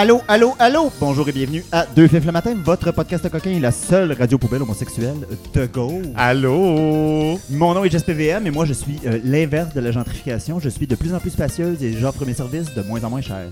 Allô, allô, allô! Bonjour et bienvenue à Deux Fifs le matin, votre podcast coquin et la seule radio poubelle homosexuelle de go. Allô? Mon nom est Jess PVM et moi je suis euh, l'inverse de la gentrification. Je suis de plus en plus spacieuse et j'offre mes services de moins en moins chers.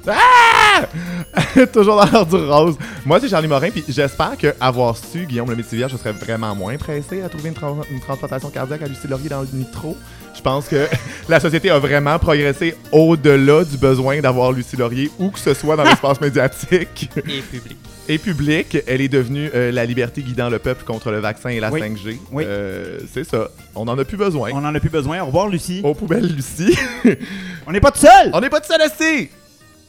Toujours dans l'heure du rose. Moi, c'est Charlie Morin, puis j'espère que avoir su Guillaume le Métivier, je serais vraiment moins pressé à trouver une, tra- une transplantation cardiaque à Lucie Laurier dans le nitro. Je pense que la société a vraiment progressé au-delà du besoin d'avoir Lucie Laurier où que ce soit dans l'espace médiatique et public. et public. Elle est devenue euh, la liberté guidant le peuple contre le vaccin et la Oui. 5G. Oui. Euh, c'est ça. On en a plus besoin. On en a plus besoin. Au revoir, Lucie. Aux poubelles, Lucie. On n'est pas tout seul! On n'est pas de seul assis!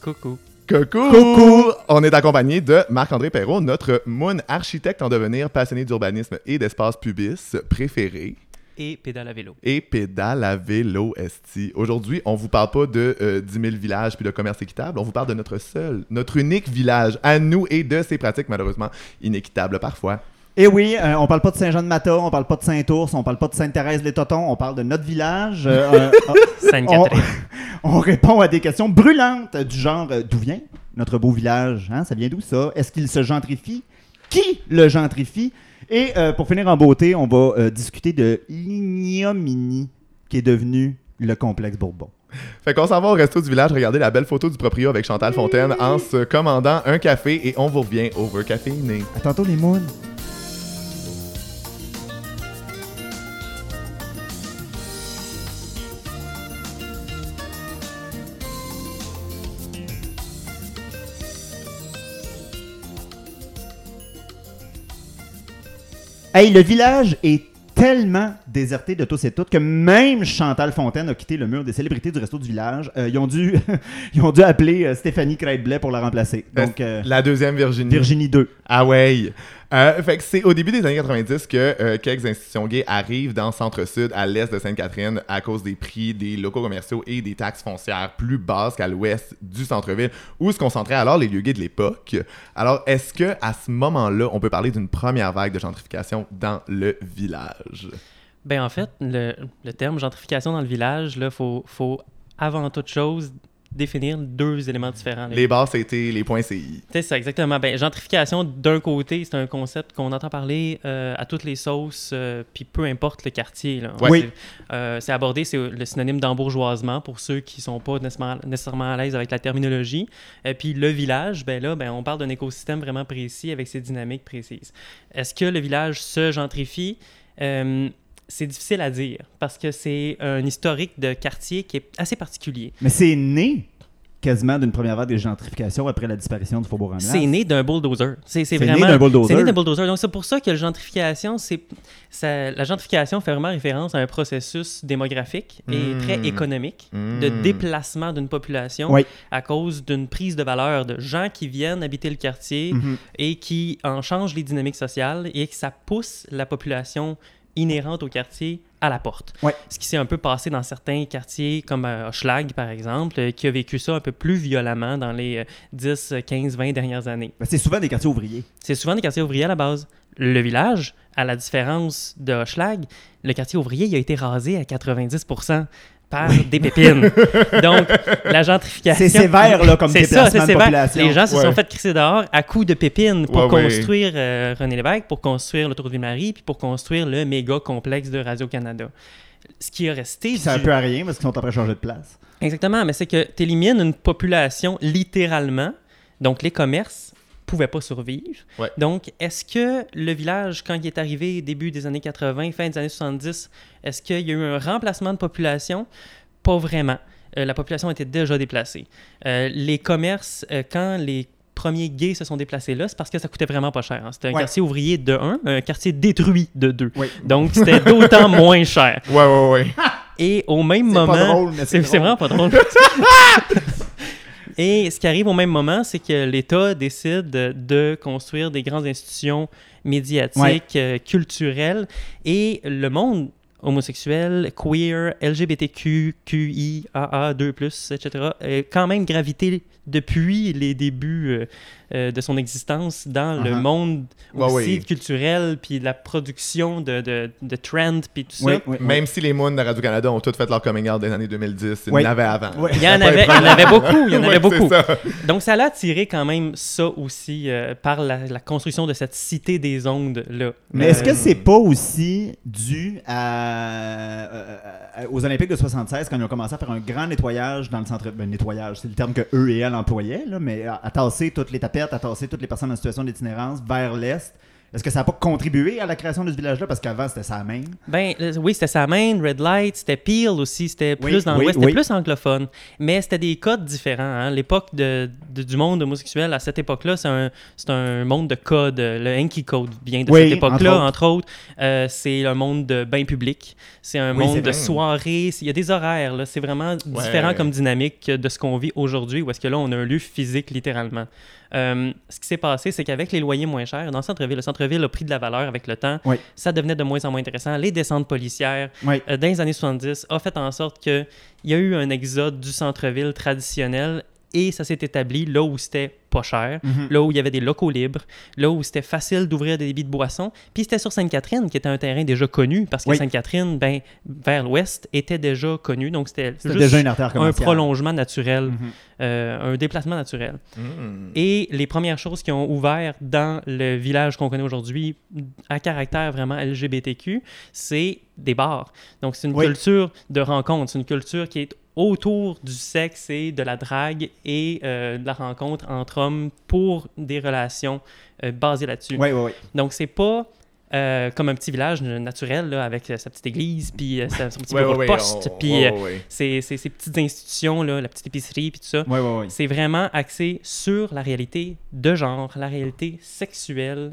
Coucou. Coucou! Coucou! On est accompagné de Marc-André Perrault, notre moon architecte en devenir, passionné d'urbanisme et d'espace pubis préféré. Et pédale à vélo. Et pédale à vélo esti. Aujourd'hui, on vous parle pas de euh, 10 000 villages puis de commerce équitable, on vous parle de notre seul, notre unique village à nous et de ses pratiques malheureusement inéquitables parfois. Et oui, euh, on parle pas de Saint-Jean-de-Mata, on parle pas de Saint-Ours, on parle pas de Sainte-Thérèse-les-Totons, on parle de notre village. Euh, euh, Sainte-Catherine. On répond à des questions brûlantes du genre euh, d'où vient notre beau village hein? Ça vient d'où ça? Est-ce qu'il se gentrifie? Qui le gentrifie? Et euh, pour finir en beauté, on va euh, discuter de l'ignominie qui est devenu le complexe Bourbon. Fait qu'on s'en va au resto du village regarder la belle photo du proprio avec Chantal Fontaine en se commandant un café et on vous revient over caféiné. À tantôt les. Hey, le village est tellement déserté de tous et toutes que même Chantal Fontaine a quitté le mur des célébrités du resto du village. Euh, ils, ont dû, ils ont dû appeler euh, Stéphanie Craig-Blais pour la remplacer. Donc, euh, La deuxième Virginie. Virginie 2. Ah ouais. Euh, c'est au début des années 90 que euh, quelques institutions gays arrivent dans le centre-sud, à l'est de Sainte-Catherine, à cause des prix des locaux commerciaux et des taxes foncières plus basses qu'à l'ouest du centre-ville, où se concentraient alors les lieux gays de l'époque. Alors, est-ce que à ce moment-là, on peut parler d'une première vague de gentrification dans le village? Ben en fait, le, le terme gentrification dans le village, là, faut, faut avant toute chose définir deux éléments différents. là. Les bars, c'était les points CI. C'est ça, exactement. Ben, gentrification, d'un côté, c'est un concept qu'on entend parler euh, à toutes les sauces, euh, puis peu importe le quartier. là. Oui. C'est euh, c'est abordé, c'est le synonyme d'embourgeoisement pour ceux qui sont pas nécessairement, nécessairement à l'aise avec la terminologie. Et puis le village, ben là, ben, on parle d'un écosystème vraiment précis avec ses dynamiques précises. Est-ce que le village se gentrifie? C'est difficile à dire parce que c'est un historique de quartier qui est assez particulier. Mais c'est né quasiment d'une première vague de gentrification après la disparition du Faubourg C'est né d'un bulldozer. C'est né vraiment. d'un bulldozer. C'est né d'un bulldozer. Donc, c'est pour ça que la gentrification, c'est. ça- La gentrification fait vraiment référence à un processus démographique et Mm. très économique de Mm. déplacement d'une population Oui. à cause d'une prise de valeur de gens qui viennent habiter le quartier Mhm. et qui en changent les dynamiques sociales et que ça pousse la population inhérente au quartier à la porte. Ouais. Ce qui s'est un peu passé dans certains quartiers comme euh, Hochelag, par exemple, euh, qui a vécu ça un peu plus violemment dans les euh, 10, 15, 20 dernières années. Ben, c'est souvent des quartiers ouvriers. C'est souvent des quartiers ouvriers à la base. Le village, à la différence de Hochelag, le quartier ouvrier il a été rasé à 90% par des pépines. Donc, la gentrification... C'est sévère, là, comme C'est ça, déplacement c'est de sévère. population. Les gens se Ouais. sont fait crisser dehors à coups de pépines pour Ouais, ouais. construire euh, René Lévesque, pour construire l'autoroute Ville-Marie, puis pour construire le méga complexe de Radio-Canada. Ce qui est resté... Ça du- un peu à rien parce qu'ils sont en train de changer de place. Exactement, mais c'est que tu élimines une population littéralement. Donc, les commerces pouvaient pas survivre. Ouais. Donc, est-ce que le village, quand il est arrivé début des années 80, fin des années 70, est-ce qu'il y a eu un remplacement de population? Pas vraiment. Euh, la population était déjà déplacée. Euh, les commerces, euh, quand les premiers gays se sont déplacés là, c'est parce que ça coûtait vraiment pas cher. hein. C'était un Ouais. quartier ouvrier de 1, un quartier détruit de 2. Oui. Donc, c'était d'autant moins cher. Ouais, ouais, ouais. Et au même C'est moment... C'est vraiment pas drôle. Et ce qui arrive au même moment, c'est que l'État décide de, construire des grandes institutions médiatiques, Ouais. euh, culturelles, et le monde homosexuel, queer, LGBTQ, QI, AA, 2+, etc., est quand même gravité depuis les débuts euh, euh, de son existence dans le Uh-huh. monde Ouais, aussi ouais. culturel, puis la production de, de, de trends, puis tout ça. Oui, oui, oui. Même si les moons de Radio-Canada ont tous fait leur coming out des années 2010, il Oui. y en avait avant. Il y en avait, il y en épeurant. avait beaucoup, il y en avait beaucoup. ça. Donc, ça a attiré quand même ça aussi euh, par la, la construction de cette cité des ondes-là. Mais Euh, est-ce que c'est pas aussi dû à, euh, euh, aux Olympiques de 76 quand ils ont commencé à faire un grand nettoyage dans le centre ben, nettoyage, c'est le terme que eux et elles employaient, là, mais à, à tasser toutes les tapettes, à tasser toutes les personnes en situation d'itinérance vers l'est. Est-ce que ça n'a pas contribué à la création de ce village-là? Parce qu'avant c'était ça même Ben, euh, oui, c'était sa main, Red Light, c'était Peel aussi, c'était Oui, plus dans oui, l'Ouest, c'était plus anglophone. Mais c'était des codes différents. hein. L'époque de, de- du monde homosexuel, à cette époque-là, c'est un, un monde de codes. Le Hanky Code vient de cette époque-là, entre autres. Euh, c'est un monde de bain public. C'est un monde de vrai. soirées. Il y a des horaires. C'est vraiment différent comme dynamique de ce qu'on vit aujourd'hui, où est-ce que là, on a un lieu physique, littéralement. Euh, ce qui s'est passé, c'est qu'avec les loyers moins chers, dans le centre-ville, le centre-ville a pris de la valeur avec le temps. Oui. Ça devenait de moins en moins intéressant. Les descentes policières, Oui. euh, dans les années 70, a fait en sorte qu'il y a eu un exode du centre-ville traditionnel et ça s'est établi là où c'était pas cher, Mhm. là où il y avait des locaux libres, là où c'était facile d'ouvrir des débits de boissons. Puis c'était sur Sainte-Catherine, qui était un terrain déjà connu, parce que Oui. Sainte-Catherine, ben, vers l'ouest, était déjà connu. Donc c'était déjà une artère un prolongement naturel, Mhm. euh, un déplacement naturel. Mm. Et les premières choses qui ont ouvert dans le village qu'on connaît aujourd'hui, à caractère vraiment LGBTQ, c'est des bars. Donc, c'est une Oui. culture de rencontre. C'est une culture qui est autour du sexe et de la drague et euh, de la rencontre entre hommes pour des relations euh, basées là-dessus. Oui, oui, oui. Donc, c'est pas euh, comme un petit village naturel là, avec sa petite église, puis sa- son petit bureau de poste, on- puis ces petites institutions, là, la petite épicerie, puis tout ça. C'est vraiment axé sur la réalité de genre, la réalité sexuelle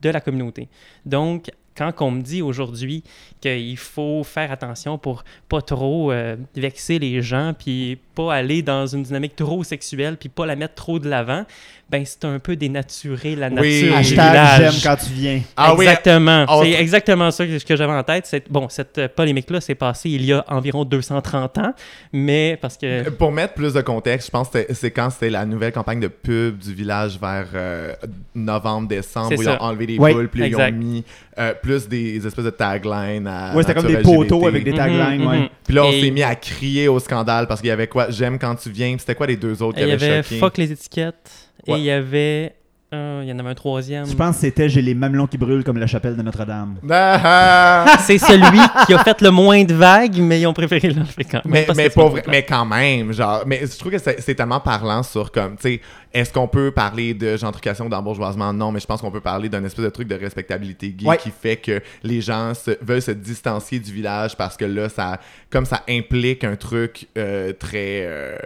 de la communauté. Donc, quand on me dit aujourd'hui qu'il faut faire attention pour pas trop euh, vexer les gens, puis pas aller dans une dynamique trop sexuelle, puis pas la mettre trop de l'avant, ben c'est un peu dénaturer la nature Oui. du Hashtag village. j'aime quand tu viens. Ah exactement. on- C'est exactement ça que, que j'avais en tête. C'est- Bon, cette euh, polémique-là s'est passée il y a environ 230 ans, mais parce que... Pour mettre plus de contexte, je pense que c'est quand c'était la nouvelle campagne de pub du village vers euh, novembre, décembre, C'est où ils ont enlevé les Oui, poules, puis ils ont mis euh, plus des espèces de taglines à. Ouais, c'était comme des poteaux avec des taglines, Mhm, ouais. mhm. Puis là, on Et- s'est mis à crier au scandale parce qu'il y avait quoi? J'aime quand tu viens. Puis c'était quoi les deux autres qui Il y avaient avait choqué? Fuck les étiquettes et il y avait. euh, il y en avait un troisième. Je pense que c'était J'ai les mamelons qui brûlent comme la chapelle de Notre-Dame. Ah, ah. C'est celui qui a fait le moins de vagues, mais ils ont préféré l'enlever quand même. mais, mais, pas vrai- quand même, genre, mais je trouve que c'est c'est tellement parlant sur comme, tu sais, est-ce qu'on peut parler de gentrification, d'embourgeoisement? Non, mais je pense qu'on peut parler d'un espèce de truc de respectabilité gay Ouais. qui fait que les gens se- veulent se distancier du village parce que là, ça, comme ça implique un truc euh, très euh,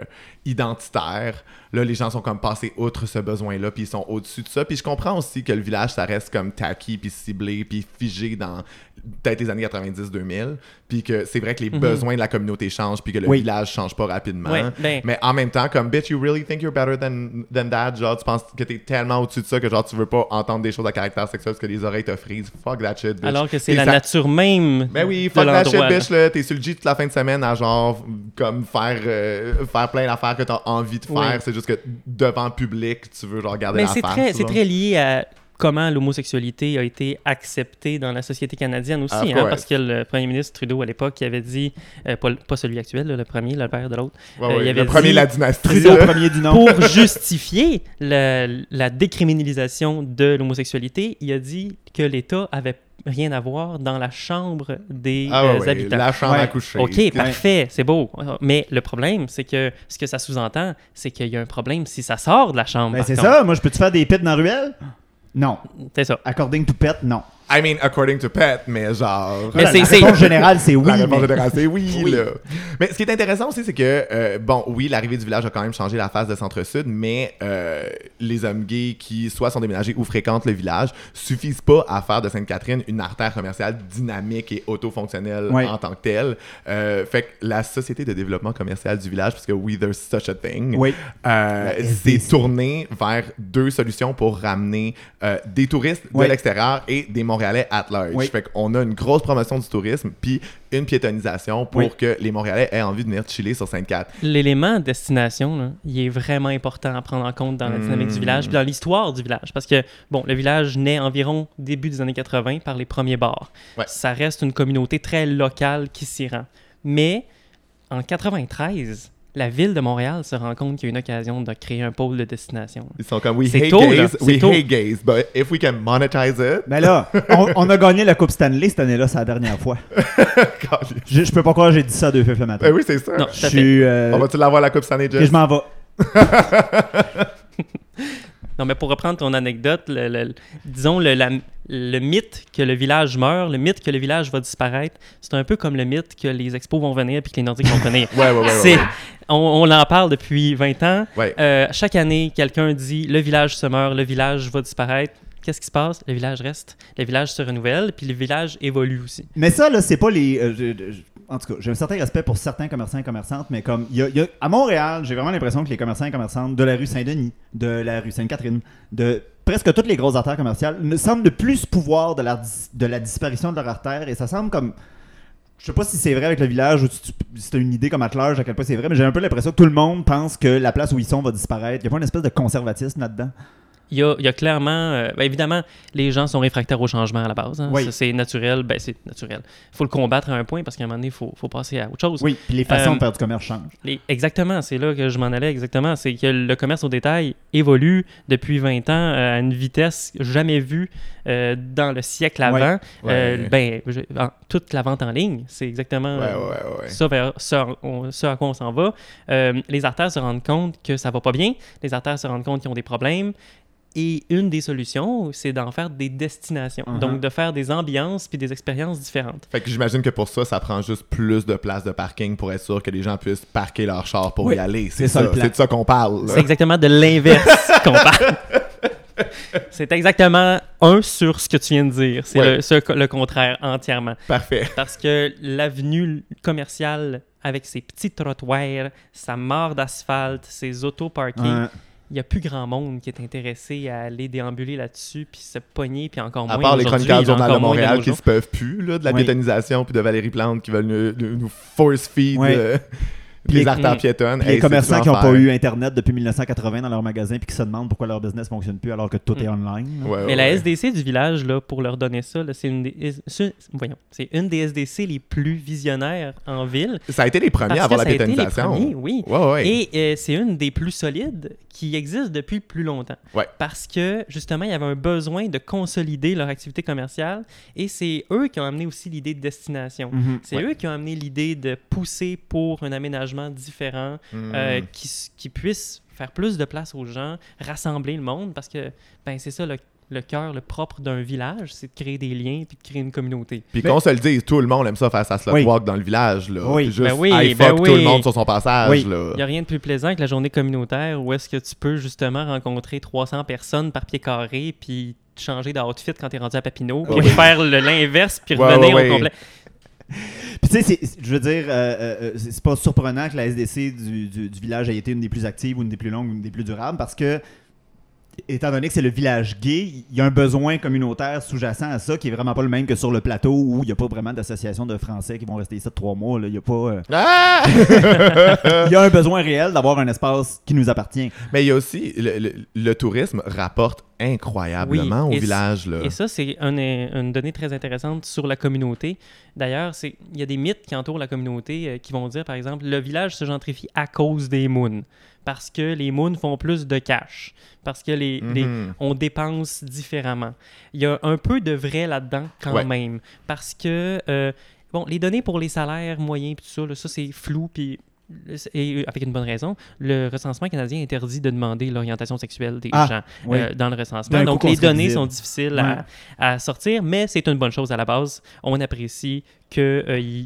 identitaire. Là, les gens sont comme passés outre ce besoin-là, puis ils sont au-dessus de ça. Puis je comprends aussi que le village, ça reste comme tacky, puis ciblé, puis figé dans peut-être les années 90-2000, puis que c'est vrai que les Mhm. besoins de la communauté changent, puis que le Oui. village change pas rapidement. Ben- Mais en même temps, comme, bitch, you really think you're better than, than that? Genre, tu penses que t'es tellement au-dessus de ça que genre, tu veux pas entendre des choses à caractère sexuel parce que les oreilles te frisent? Fuck that shit, bitch. Alors que c'est la nature même ben oui, de fuck that shit, bitch, là. T'es sur le G toute la fin de semaine à genre, comme faire, euh, faire plein d'affaires que t'as envie de faire. Oui. C'est juste que devant le public, tu veux genre garder Mais la c'est face. très, c'est très lié à comment l'homosexualité a été acceptée dans la société canadienne aussi, Of hein, parce que le premier ministre Trudeau à l'époque il avait dit, euh, pas, le- pas celui actuel, le premier, le père de l'autre, Ouais, euh, il avait le premier dit- de la dynastie. Trudeau là. premier du nom. pour justifier la, la décriminalisation de l'homosexualité, il a dit que l'État avait rien à voir dans la chambre des Ah euh, ouais, habitants. la chambre Ouais. à coucher. OK, parfait, c'est beau. Mais le problème, c'est que ce que ça sous-entend, c'est qu'il y a un problème si ça sort de la chambre. Ben, c'est ça. Moi, je peux-tu faire des pits dans la ruelle? Non. C'est ça. According to pet, non. I mean, according to Pet, mais genre. Mais c'est- la réponse générale, c'est oui. la réponse mais- générale, c'est oui, Oui. là. Mais ce qui est intéressant aussi, c'est que, euh, bon, oui, l'arrivée du village a quand même changé la face de Centre-Sud, mais euh, les hommes gays qui soit sont déménagés ou fréquentent le village suffisent pas à faire de Sainte-Catherine une artère commerciale dynamique et autofonctionnelle Ouais. en tant que telle. Euh, fait que la société de développement commercial du village, parce que oui, there's such a thing, Oui. s'est SDC. tourné vers deux solutions pour ramener des touristes de Ouais. l'extérieur et des Montréalais at large. Oui. Fait qu'on a une grosse promotion du tourisme, puis une piétonisation pour Oui. que les Montréalais aient envie de venir chiller sur Sainte-Cat. L'élément destination, là, il est vraiment important à prendre en compte dans la dynamique du Mm. village, puis dans l'histoire du village. Parce que, bon, le village naît environ début des années 80 par les premiers bars. Ouais. Ça reste une communauté très locale qui s'y rend. Mais en 93, la ville de Montréal se rend compte qu'il y a une occasion de créer un pôle de destination. Ils sont comme, we C'est hate tôt, gays, C'est we tôt. hate gays, but if we can monetize it, Mais là, on, on a gagné la Coupe Stanley cette année-là, c'est la dernière fois. Je, je peux pas croire que j'ai dit ça deux fois le matin. ben oui, c'est ça. Non, Je suis. euh, On va-tu l'avoir la Coupe Stanley, et Jess? je m'en vais. Non, mais pour reprendre ton anecdote, le- le- disons le, la- le mythe que le village meurt, le mythe que le village va disparaître, c'est un peu comme le mythe que les expos vont venir puis que les Nordiques vont venir. Ouais, ouais, ouais. C'est, ouais. on, on en parle depuis 20 ans. Ouais. Euh, chaque année, quelqu'un dit le village se meurt, le village va disparaître. Qu'est-ce qui se passe? Le village reste, le village se renouvelle, puis le village évolue aussi. Mais ça, là, c'est pas les. euh, je- je- en tout cas, j'ai un certain respect pour certains commerçants et commerçantes, mais comme. Y y a- à Montréal, j'ai vraiment l'impression que les commerçants et commerçantes de la rue Saint-Denis, de la rue Sainte-Catherine, de presque toutes les grosses artères commerciales, ne semblent de plus pouvoir de la, de la disparition de leur artère, et ça semble comme. Je sais pas si c'est vrai avec le village ou si t'as une idée comme large à quel point c'est vrai, mais j'ai un peu l'impression que tout le monde pense que la place où ils sont va disparaître. Il y a pas une espèce de conservatisme là-dedans? Il y a, il y a clairement, euh, ben, évidemment, les gens sont réfractaires au changement à la base. hein. Oui. Ça, c'est naturel, ben, c'est naturel. Il faut le combattre à un point parce qu'à un moment donné, il faut, faut passer à autre chose. Oui, puis les façons Euh, de faire du commerce changent. Les- exactement, c'est là que je m'en allais exactement. C'est que le commerce au détail évolue depuis 20 ans euh, à une vitesse jamais vue dans le siècle avant. Ouais. Ben, je- en- toute la vente en ligne, c'est exactement Ouais, ouais, ça, vers, ce, on- ce à quoi on s'en va. Les artères se rendent compte que ça va pas bien. Les artères se rendent compte qu'ils ont des problèmes. Et une des solutions, c'est d'en faire des destinations. Uh-huh. Donc, de faire des ambiances puis des expériences différentes. Fait que j'imagine que pour ça, ça prend juste plus de places de parking pour être sûr que les gens puissent parquer leur char pour Oui, y aller. c'est ça de ça qu'on parle. C'est exactement de l'inverse qu'on parle. C'est exactement un sur ce que tu viens de dire. C'est Ouais. le, ce- le contraire entièrement. Parfait. Parce que l'avenue commerciale, avec ses petits trottoirs, sa mare d'asphalte, ses auto-parkings, Ouais. Il n'y a plus grand monde qui est intéressé à aller déambuler là-dessus, puis se pogner, puis encore moins À part les chroniqueurs du Journal de Montréal qui jours. se peuvent plus, là, de la Oui. piétonisation puis de Valérie Plante qui veulent nous, force feed euh, les les- artères piétonnes. Hey, les commerçants qui n'ont pas eu Internet depuis 1980 dans leur magasin puis qui se demandent pourquoi leur business fonctionne plus alors que tout Mm. est online. Ouais, Mais ouais, la. SDC du village, là, pour leur donner ça, c'est une des, c'est- voyons, c'est une des SDC les plus visionnaires en ville. Ça a été les premiers à avoir la ça a été les piétonisation. premiers, oui. Ouais, ouais. Et euh, c'est une des plus solides qui existe depuis plus longtemps. Ouais. Parce que, justement, il y avait un besoin de consolider leur activité commerciale et c'est eux qui ont amené aussi l'idée de destination. Mhm. C'est eux qui ont amené l'idée de pousser pour un aménagement différent Mm. euh, qui, qui puisse faire plus de place aux gens, rassembler le monde parce que, ben, c'est ça, le- le cœur, le propre d'un village, c'est de créer des liens puis de créer une communauté. Puis Mais- qu'on se le dise, tout le monde aime ça faire sa slot Oui. walk dans le village. Là. Oui. Juste, Ben oui, hey, ben fuck tout oui. le monde sur son passage. Il n'y a rien de plus plaisant que la journée communautaire où est-ce que tu peux justement rencontrer 300 personnes par pied carré puis te changer d'outfit quand tu es rendu à Papineau, puis Oui. faire le- l'inverse puis Ouais, revenir ouais, ouais. au complet. Puis tu sais, je veux dire, euh, euh, euh, c'est pas surprenant que la SDC du, du- du village ait été une des plus actives ou une des plus longues ou une des plus durables parce que, étant donné que c'est le village gay, il y a un besoin communautaire sous-jacent à ça qui est vraiment pas le même que sur le plateau où il n'y a pas vraiment d'association de Français qui vont rester ici de trois mois. Il y a pas. euh, Ah! Il y a un besoin réel d'avoir un espace qui nous appartient. Mais il y a aussi, le, le- le tourisme rapporte incroyablement Oui, au village. Là. Et ça, c'est un- une donnée très intéressante sur la communauté. D'ailleurs, il y a des mythes qui entourent la communauté euh, qui vont dire, par exemple, le village se gentrifie à cause des moons. Parce que les moons font plus de cash. Parce que les, les- Mhm. on dépense différemment. Il y a un peu de vrai là-dedans quand Ouais. même. Parce que, euh, bon, les données pour les salaires moyens, puis tout ça, là, ça c'est flou, puis et euh, avec une bonne raison, le recensement canadien interdit de demander l'orientation sexuelle des Ah, gens oui. euh, dans le recensement. Donc, les données visible. sont difficiles à, à sortir, mais c'est une bonne chose à la base. On apprécie qu'il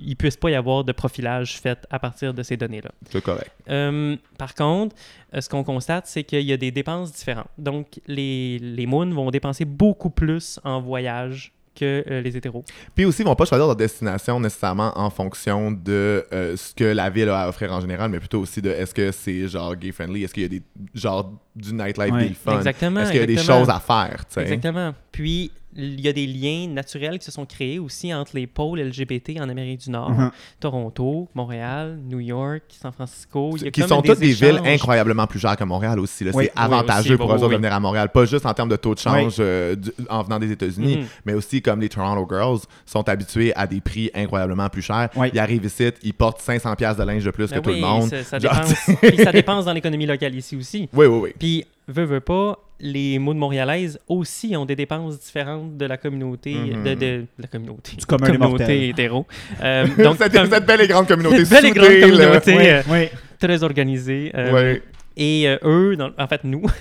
ne puisse pas y avoir de profilage fait à partir de ces données-là. C'est correct. Euh, par contre, euh, ce qu'on constate, c'est qu'il y a des dépenses différentes. Donc, les, les moons vont dépenser beaucoup plus en voyage que euh, les hétéros. Puis aussi, ils vont pas choisir leur destination nécessairement en fonction de euh, ce que la ville a à offrir en général, mais plutôt aussi de est-ce que c'est genre gay friendly, est-ce qu'il y a des genre du nightlife Ouais. gay fun, Exactement. est-ce qu'il y a des choses à faire, tu sais. Exactement. Puis, il y a des liens naturels qui se sont créés aussi entre les pôles LGBT en Amérique du Nord. Mhm. Toronto, Montréal, New York, San Francisco. Il y a Qui comme sont toutes des villes incroyablement plus chères que Montréal aussi. Oui, c'est oui, avantageux aussi, pour eux autres oui. de venir à Montréal, pas juste en termes de taux de change Oui. euh, du- en venant des États-Unis, Mhm. mais aussi comme les Toronto Girls sont habitués à des prix incroyablement plus chers. Oui. Ils arrivent ici, ils portent 500 pièces de linge de plus Ben que tout oui, le monde. Ça, ça dépense, puis ça dépense dans l'économie locale ici aussi. Oui, oui, oui. Puis, veut, veut pas, les mots de montréalaises aussi ont des dépenses différentes de la communauté, Mhm. de, de la communauté, Du commun communauté hétéro. Euh, donc, cette, comme- cette belle et grande communauté Cette belle et grande là. communauté. Oui, euh, oui. très organisée. euh, Ouais. Et euh, eux, dans- en fait, nous,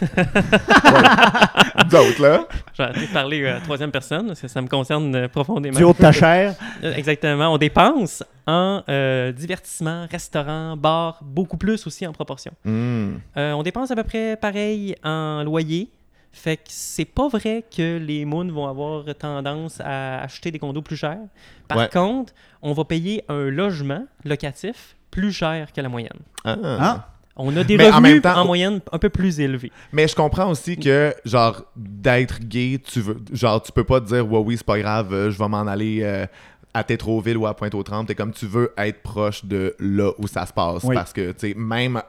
D'autres, là. j'ai arrêté de parler euh, à troisième personne, parce que ça me concerne euh, profondément. Du haut de ta chair. Exactement. On dépense en euh, divertissement, restaurant, bar, beaucoup plus aussi en proportion. Hmm. Euh, on dépense à peu près pareil en loyer. Fait que c'est pas vrai que les moons vont avoir tendance à acheter des condos plus chers. Par Ouais. contre, on va payer un logement locatif plus cher que la moyenne. Ah. Ah. On a des Mais en revenus même temps- en moyenne un peu plus élevés. Mais je comprends aussi que, genre, d'être gay, tu veux. Genre, tu peux pas te dire, ouais, oui, c'est pas grave, euh, je vais m'en aller euh, à Tétroville ou à Pointe-aux-Trembles. T'es comme, tu veux être proche de là où ça se passe. Oui. Parce que, tu sais, même.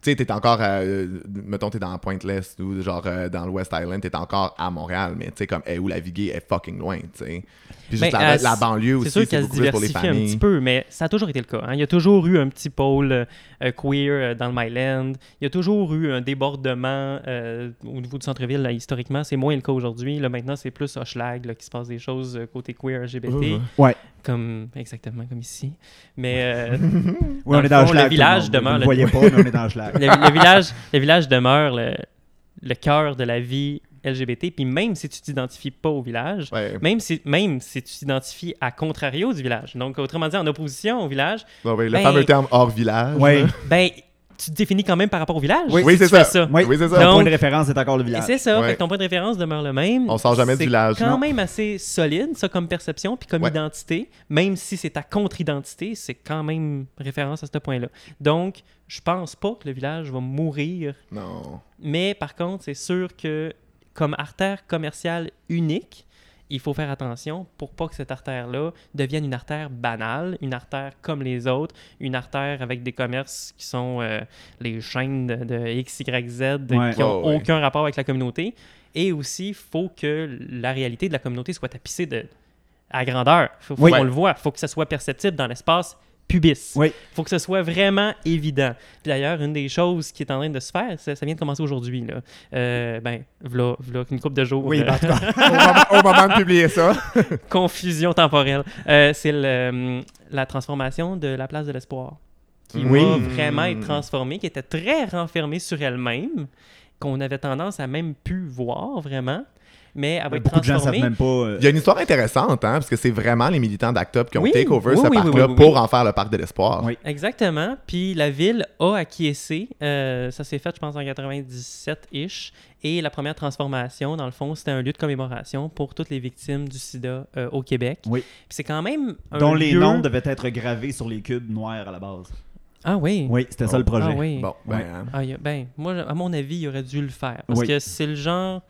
Tu sais, t'es encore, à, euh, mettons, t'es dans Pointe-l'Est ou genre euh, dans le West Island, t'es encore à Montréal, mais tu sais, comme, hey, où la gay est fucking loin, tu sais. Puis juste la, elle la banlieue aussi, C'est qu'elle se beaucoup plus pour les diversifie un familles. petit peu, mais ça a toujours été le cas. hein. Il y a toujours eu un petit pôle euh, euh, queer euh, dans le Myland. Il y a toujours eu un débordement euh, au niveau du centre-ville. là, historiquement, c'est moins le cas aujourd'hui. Là, maintenant, c'est plus Hochelag là, qui se passe des choses euh, côté queer LGBT. Mhm. Ouais. Comme, exactement comme ici. Mais euh, Oui, on est dans fond, Schlag, le village tout le monde. demeure le- ne voyez pas, mais on est dans Schlag. Le, le village, le village demeure le, le cœur de la vie LGBT. Puis même si tu t'identifies pas au village, Ouais. même si, même si tu t'identifies à contrario du village, donc autrement dit en opposition au village, Ouais, ouais, le Ben- fameux terme hors village. Oui. là. ben tu te définis quand même par rapport au village? Oui, c'est ça. Oui, Oui, c'est Ton ça. Donc- point de référence est encore le village. c'est ça, Ouais. fait que ton point de référence demeure le même. On sort jamais du C'est village, quand non. même assez solide, ça, comme perception, puis comme Ouais. identité. Même si c'est ta contre-identité, c'est quand même référence à ce point-là. Donc, je pense pas que le village va mourir Non. Mais par contre, c'est sûr que comme artère commerciale unique, il faut faire attention pour pas que cette artère-là devienne une artère banale, une artère comme les autres, une artère avec des commerces qui sont euh, les chaînes de, de X, Y, Z Ouais. qui n'ont ouais. aucun rapport avec la communauté. Et aussi, il faut que la réalité de la communauté soit tapissée de, à grandeur. Faut, faut Oui. qu'on le voit. faut que ça soit perceptible dans l'espace pubis. Oui. faut que ce soit vraiment évident. Puis d'ailleurs, une des choses qui est en train de se faire, ça, ça vient de commencer aujourd'hui. Là. Euh, ben, v'là, v'là une couple de jours. Oui, euh, ben, cas. au, moment, au moment de publier ça. confusion temporelle. Euh, c'est le, la transformation de la place de l'espoir qui Oui. va vraiment être transformée, qui était très renfermée sur elle-même qu'on avait tendance à même plus voir vraiment, mais elle va être Beaucoup de gens savent transformée. même pas. euh, Il y a une histoire intéressante, hein, parce que c'est vraiment les militants d'Act Up qui ont Oui, take over oui, ce oui, parc-là oui, oui, pour oui. en faire le parc de l'espoir. Oui. Exactement. Puis la ville a acquiescé. Euh, ça s'est fait, je pense, en 97-ish. Et la première transformation, dans le fond, c'était un lieu de commémoration pour toutes les victimes du sida euh, au Québec. Oui. Puis c'est quand même un dont les noms devaient être gravés sur les cubes noirs à la base. Ah oui. Oui, c'était ça le projet. Ah oui. Bon, ben, Ouais. hein. Ah, a- ben, moi, à mon avis, il aurait dû le faire. Parce Oui. que c'est le genre.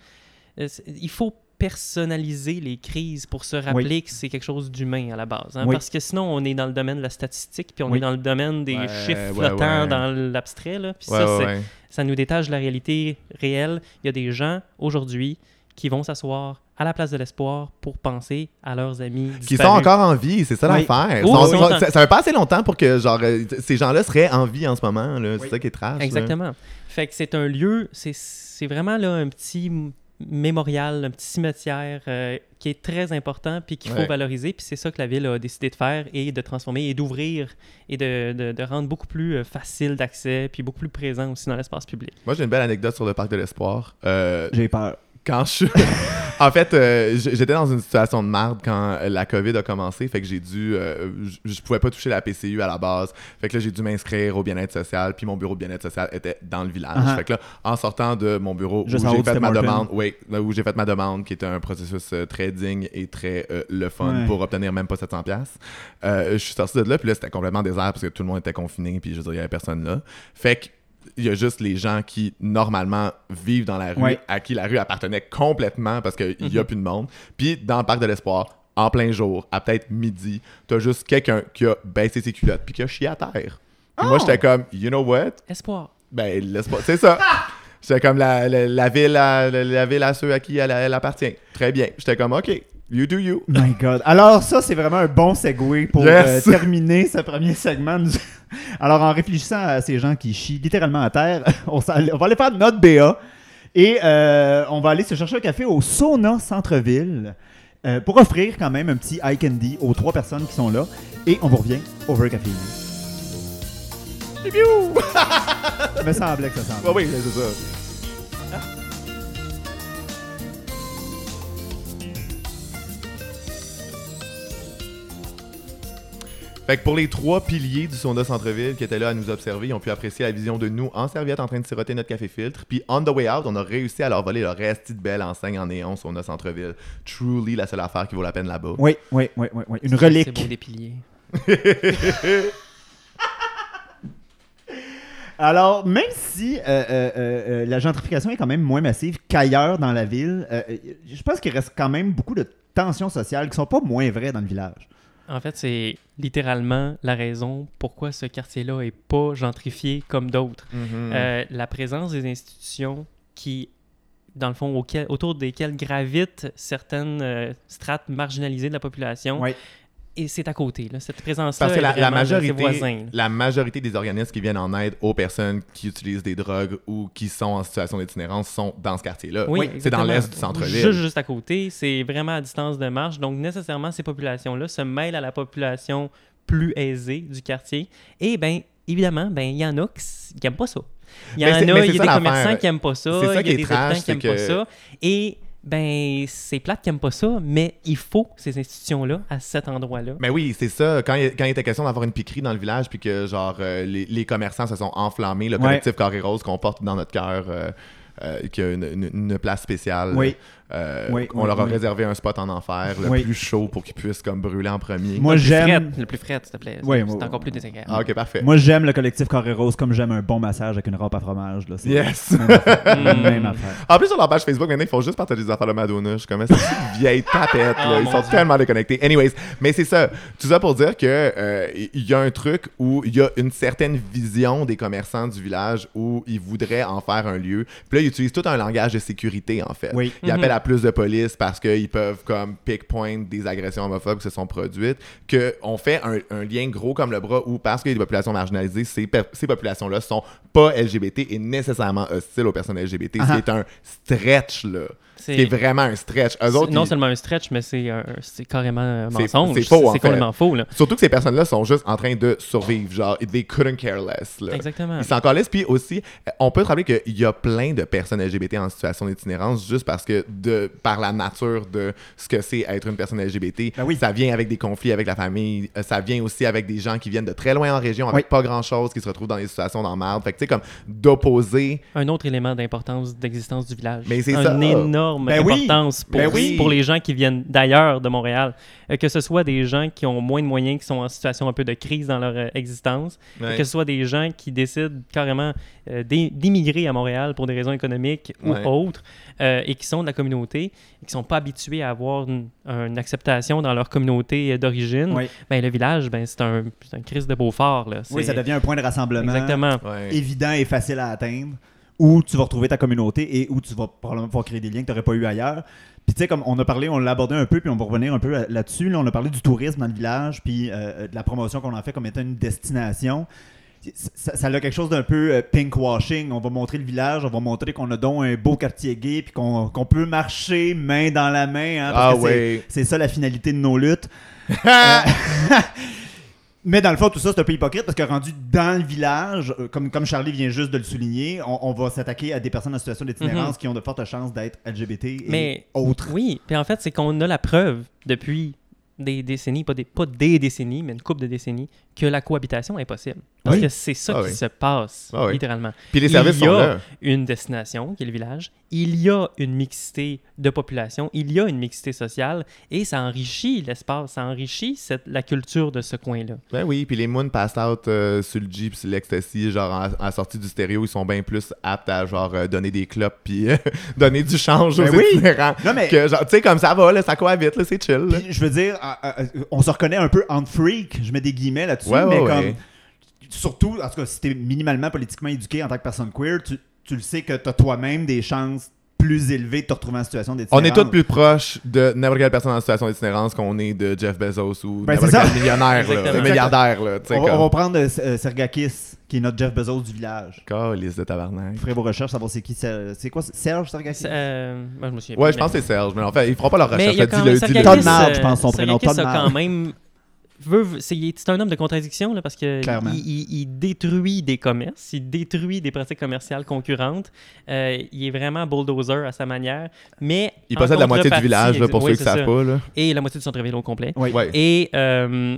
Euh, Il faut personnaliser les crises pour se rappeler que c'est quelque chose d'humain à la base. hein. Oui. Parce que sinon, on est dans le domaine de la statistique, puis on Oui. est dans le domaine des Ouais, chiffres ouais, flottants ouais. dans l'abstrait. là. Puis Ouais, ça, ouais, c'est- ouais. ça nous détache de la réalité réelle. Il y a des gens aujourd'hui qui vont s'asseoir à la place de l'espoir pour penser à leurs amis Qui sont encore en vie, c'est ça Oui. l'affaire. Oh, ça, ça fait pas assez longtemps pour que genre euh, ces gens-là seraient en vie en ce moment. C'est ça qui est trash. là. Exactement. Fait que c'est un lieu, c'est- c'est vraiment là un petit mémorial, un petit cimetière euh, qui est très important puis qu'il faut Ouais. valoriser. Puis c'est ça que la ville a décidé de faire et de transformer et d'ouvrir et de, de- de rendre beaucoup plus euh, facile d'accès puis beaucoup plus présent aussi dans l'espace public. Moi, j'ai une belle anecdote sur le parc de l'espoir. Euh, J'ai peur. Quand je en fait euh, j'étais dans une situation de marde quand euh, la COVID a commencé fait que j'ai dû euh, je pouvais pas toucher la PCU à la base. Fait que là j'ai dû m'inscrire au bien-être social puis mon bureau de bien-être social était dans le village. Uh-huh. fait que là en sortant de mon bureau Juste où j'ai fait ma demande oui là où j'ai fait ma demande qui était un processus très digne et très euh, le fun Ouais. pour obtenir même pas 700 pièces je suis sorti de là puis là c'était complètement désert parce que tout le monde était confiné puis je veux dire il y avait personne là. Fait que il y a juste les gens qui, normalement, vivent dans la rue, Ouais. à qui la rue appartenait complètement parce qu'il n'y a Mhm. plus de monde. Puis, dans le parc de l'espoir, en plein jour, à peut-être midi, t'as juste quelqu'un qui a baissé ses culottes puis qui a chié à terre. Puis moi, Oh! j'étais comme, you know what? Espoir. Ben, l'espoir, c'est ça. J'étais comme la, la, la ville à, la, la ville à ceux à qui elle, elle appartient. Très bien. J'étais comme, OK, you do you. My God. Alors, ça, c'est vraiment un bon segue pour Yes. euh, terminer ce premier segment. du- Alors, en réfléchissant à ces gens qui chient littéralement à terre, on, va aller faire notre BA et euh, on va aller se chercher un café au Sauna Centre-Ville euh, pour offrir quand même un petit eye candy aux trois personnes qui sont là. Et on vous revient over café. Ça me semblait que ça semblait. Oui, c'est ça. Fait que pour les trois piliers du Sonda Centre-Ville qui étaient là à nous observer, ils ont pu apprécier la vision de nous en serviette en train de siroter notre café filtre. Puis on the way out, on a réussi à leur voler leur reste de belle enseigne en néon Sonda Centre-Ville. Truly la seule affaire qui vaut la peine là-bas. Oui, oui, oui, oui, oui. Une C'est beau relique. des piliers. Alors, même si euh, euh, euh, euh, la gentrification est quand même moins massive qu'ailleurs dans la ville, je pense qu'il reste quand même beaucoup de tensions sociales qui sont pas moins vraies dans le village. En fait, c'est littéralement la raison pourquoi ce quartier-là est pas gentrifié comme d'autres. Mhm. Euh, la présence des institutions qui, dans le fond, auquel- autour desquelles gravitent certaines euh, strates marginalisées de la population. Et c'est à côté. Là. Cette présence-là Parce que la, majorité, la majorité des organismes qui viennent en aide aux personnes qui utilisent des drogues ou qui sont en situation d'itinérance sont dans ce quartier-là. Oui, c'est dans l'est du centre-ville. Juste, juste à côté, c'est vraiment à distance de marche. Donc, nécessairement, ces populations-là se mêlent à la population plus aisée du quartier. Et bien, évidemment, ben il y en a qui n'aiment pas ça. Il y Mais en a, il y a des commerçants qui n'aiment pas ça. Il y a des habitants qui n'aiment pas ça. Et ben c'est plate qui n'aiment pas ça, mais il faut ces institutions-là à cet endroit-là. Mais oui, c'est ça. Quand il, quand il était question d'avoir une piquerie dans le village, puis que genre euh, les, les commerçants se sont enflammés, le Ouais. collectif Carré Rose qu'on porte dans notre cœur, euh, euh, qui a une, une- une place spéciale. Oui. Euh, Oui, on oui, leur a oui. réservé un spot en enfer, le Oui. plus chaud pour qu'ils puissent comme brûler en premier. Moi, le plus j'aime. le plus fret, s'il te plaît. Oui, c'est encore plus désagréable. Ah, ok, parfait. Moi, j'aime le collectif Carré Rose comme j'aime un bon massage avec une râpe à fromage. Là. Yes! Même affaire. Mm. Même affaire. En plus, sur leur page Facebook, maintenant, ils font juste partager des affaires de Madonna. Je suis comme, c'est une vieille tapette, là. Oh, Ils sont Dieu. tellement déconnectés. Anyways, mais c'est ça. Tout ça pour dire que euh, il y a un truc où il y a une certaine vision des commerçants du village où ils voudraient en faire un lieu. Puis là, ils utilisent tout un langage de sécurité, en fait. Oui. Ils appellent Mhm. À plus de police parce qu'ils peuvent comme pick-point des agressions homophobes qui se sont produites, qu'on fait un, un lien gros comme le bras où parce qu'il y a des populations marginalisées, ces, ces populations-là sont pas LGBT et nécessairement hostiles aux personnes LGBT. Ah. Ce qui est un stretch, là. Ce qui est vraiment un stretch. Eux c'est autres, non ils- seulement un stretch, mais c'est un- c'est carrément un C'est- mensonge. c'est faux, en C'est fait. complètement faux. Là. Surtout que ces personnes-là sont juste en train de survivre. Genre, they couldn't care less. Là. Exactement. Ils s'en calissent. Puis aussi, euh, on peut te rappeler qu'il y a plein de personnes LGBT en situation d'itinérance juste parce que, de, par la nature de ce que c'est être une personne LGBT, Ben oui. ça vient avec des conflits avec la famille. euh, Ça vient aussi avec des gens qui viennent de très loin en région avec Oui. pas grand-chose, qui se retrouvent dans des situations d'emmerde. Fait que, tu sais, comme d'opposer. Un autre élément d'importance d'existence du village. Mais c'est ça. énorme Ben oui. pour, Ben oui. pour les gens qui viennent d'ailleurs de Montréal. Euh, que ce soit des gens qui ont moins de moyens, qui sont en situation un peu de crise dans leur euh, existence, Ouais. que ce soit des gens qui décident carrément euh, d'immigrer à Montréal pour des raisons économiques Ouais. ou autres, euh, et qui sont de la communauté, et qui ne sont pas habitués à avoir une, une acceptation dans leur communauté d'origine, Oui. ben, le village, ben, c'est un, un crise de Beaufort. Là. Oui, ça devient un point de rassemblement Exactement. Ouais. évident et facile à atteindre, où tu vas retrouver ta communauté et où tu vas probablement pouvoir créer des liens que tu n'aurais pas eu ailleurs. Puis tu sais, comme on a parlé, on l'a abordé un peu, puis on va revenir un peu à- là-dessus. Là, on a parlé du tourisme dans le village, puis euh, de la promotion qu'on en fait comme étant une destination. Ça, ça a quelque chose d'un peu euh, pinkwashing. On va montrer le village, on va montrer qu'on a donc un beau quartier gay, puis qu'on peut marcher main dans la main. hein, parce Ah ouais. c'est ça la finalité de nos luttes. Euh, Mais dans le fond, tout ça, c'est un peu hypocrite parce que rendu dans le village, euh, comme, comme Charlie vient juste de le souligner, on, on va s'attaquer à des personnes en situation d'itinérance qui ont de fortes chances d'être LGBT et Mais- autres. Oui, puis en fait, c'est qu'on a la preuve depuis des décennies, pas des, pas des décennies, mais une couple de décennies, que la cohabitation est possible. Parce Oui. que c'est ça Ah qui oui. se passe, Ah littéralement. Puis les Il services y sont a là. une destination, qui est le village. Il y a une mixité de population. Il y a une mixité sociale. Et ça enrichit l'espace. Ça enrichit cette- la culture de ce coin-là. Ben oui, puis les moons passed out euh, sur le Jeep, sur l'ecstasy, genre la sortie du stéréo, ils sont bien plus aptes à genre euh, donner des clopes puis euh, donner du change Ben aux oui. itinérants. Non, mais- Que genre, tu sais, comme ça va, là, ça cohabite, là, c'est chill. là. Je veux dire, euh, euh, on se reconnaît un peu en freak, je mets des guillemets là-dessus, Ouais, mais ouais, comme ouais. surtout, en tout cas, si t'es minimalement politiquement éduqué en tant que personne queer, tu, tu le sais que t'as toi-même des chances plus élevées de te retrouver en situation d'itinérance. On est tous plus proches de n'importe quelle personne en situation d'itinérance qu'on est de Jeff Bezos ou Ben, n'importe quel millionnaire, là, milliardaire. Là, tu On, va- on va comme... prendre euh, euh, Sergakis, qui est notre Jeff Bezos du village. Calice de tabarnak. Vous ferez vos recherches, savoir c'est qui. C'est quoi Serge Sergakis? Euh, moi, je me souviens Ouais, pas, je pense que c'est Serge, mais en fait, ils feront pas leur Mais recherche. il y a là, quand dis-le, même dis-le. Todd je pense, son prénom, Todd a quand même veut, c'est un homme de contradiction là, parce que il, il- il détruit des commerces, il détruit des pratiques commerciales concurrentes. Euh, il est vraiment bulldozer à sa manière, mais Il possède la moitié du village, là, pour oui, ceux qui c'est savent pas. Là. et la moitié du centre-ville au complet. Oui. Ouais. Et euh,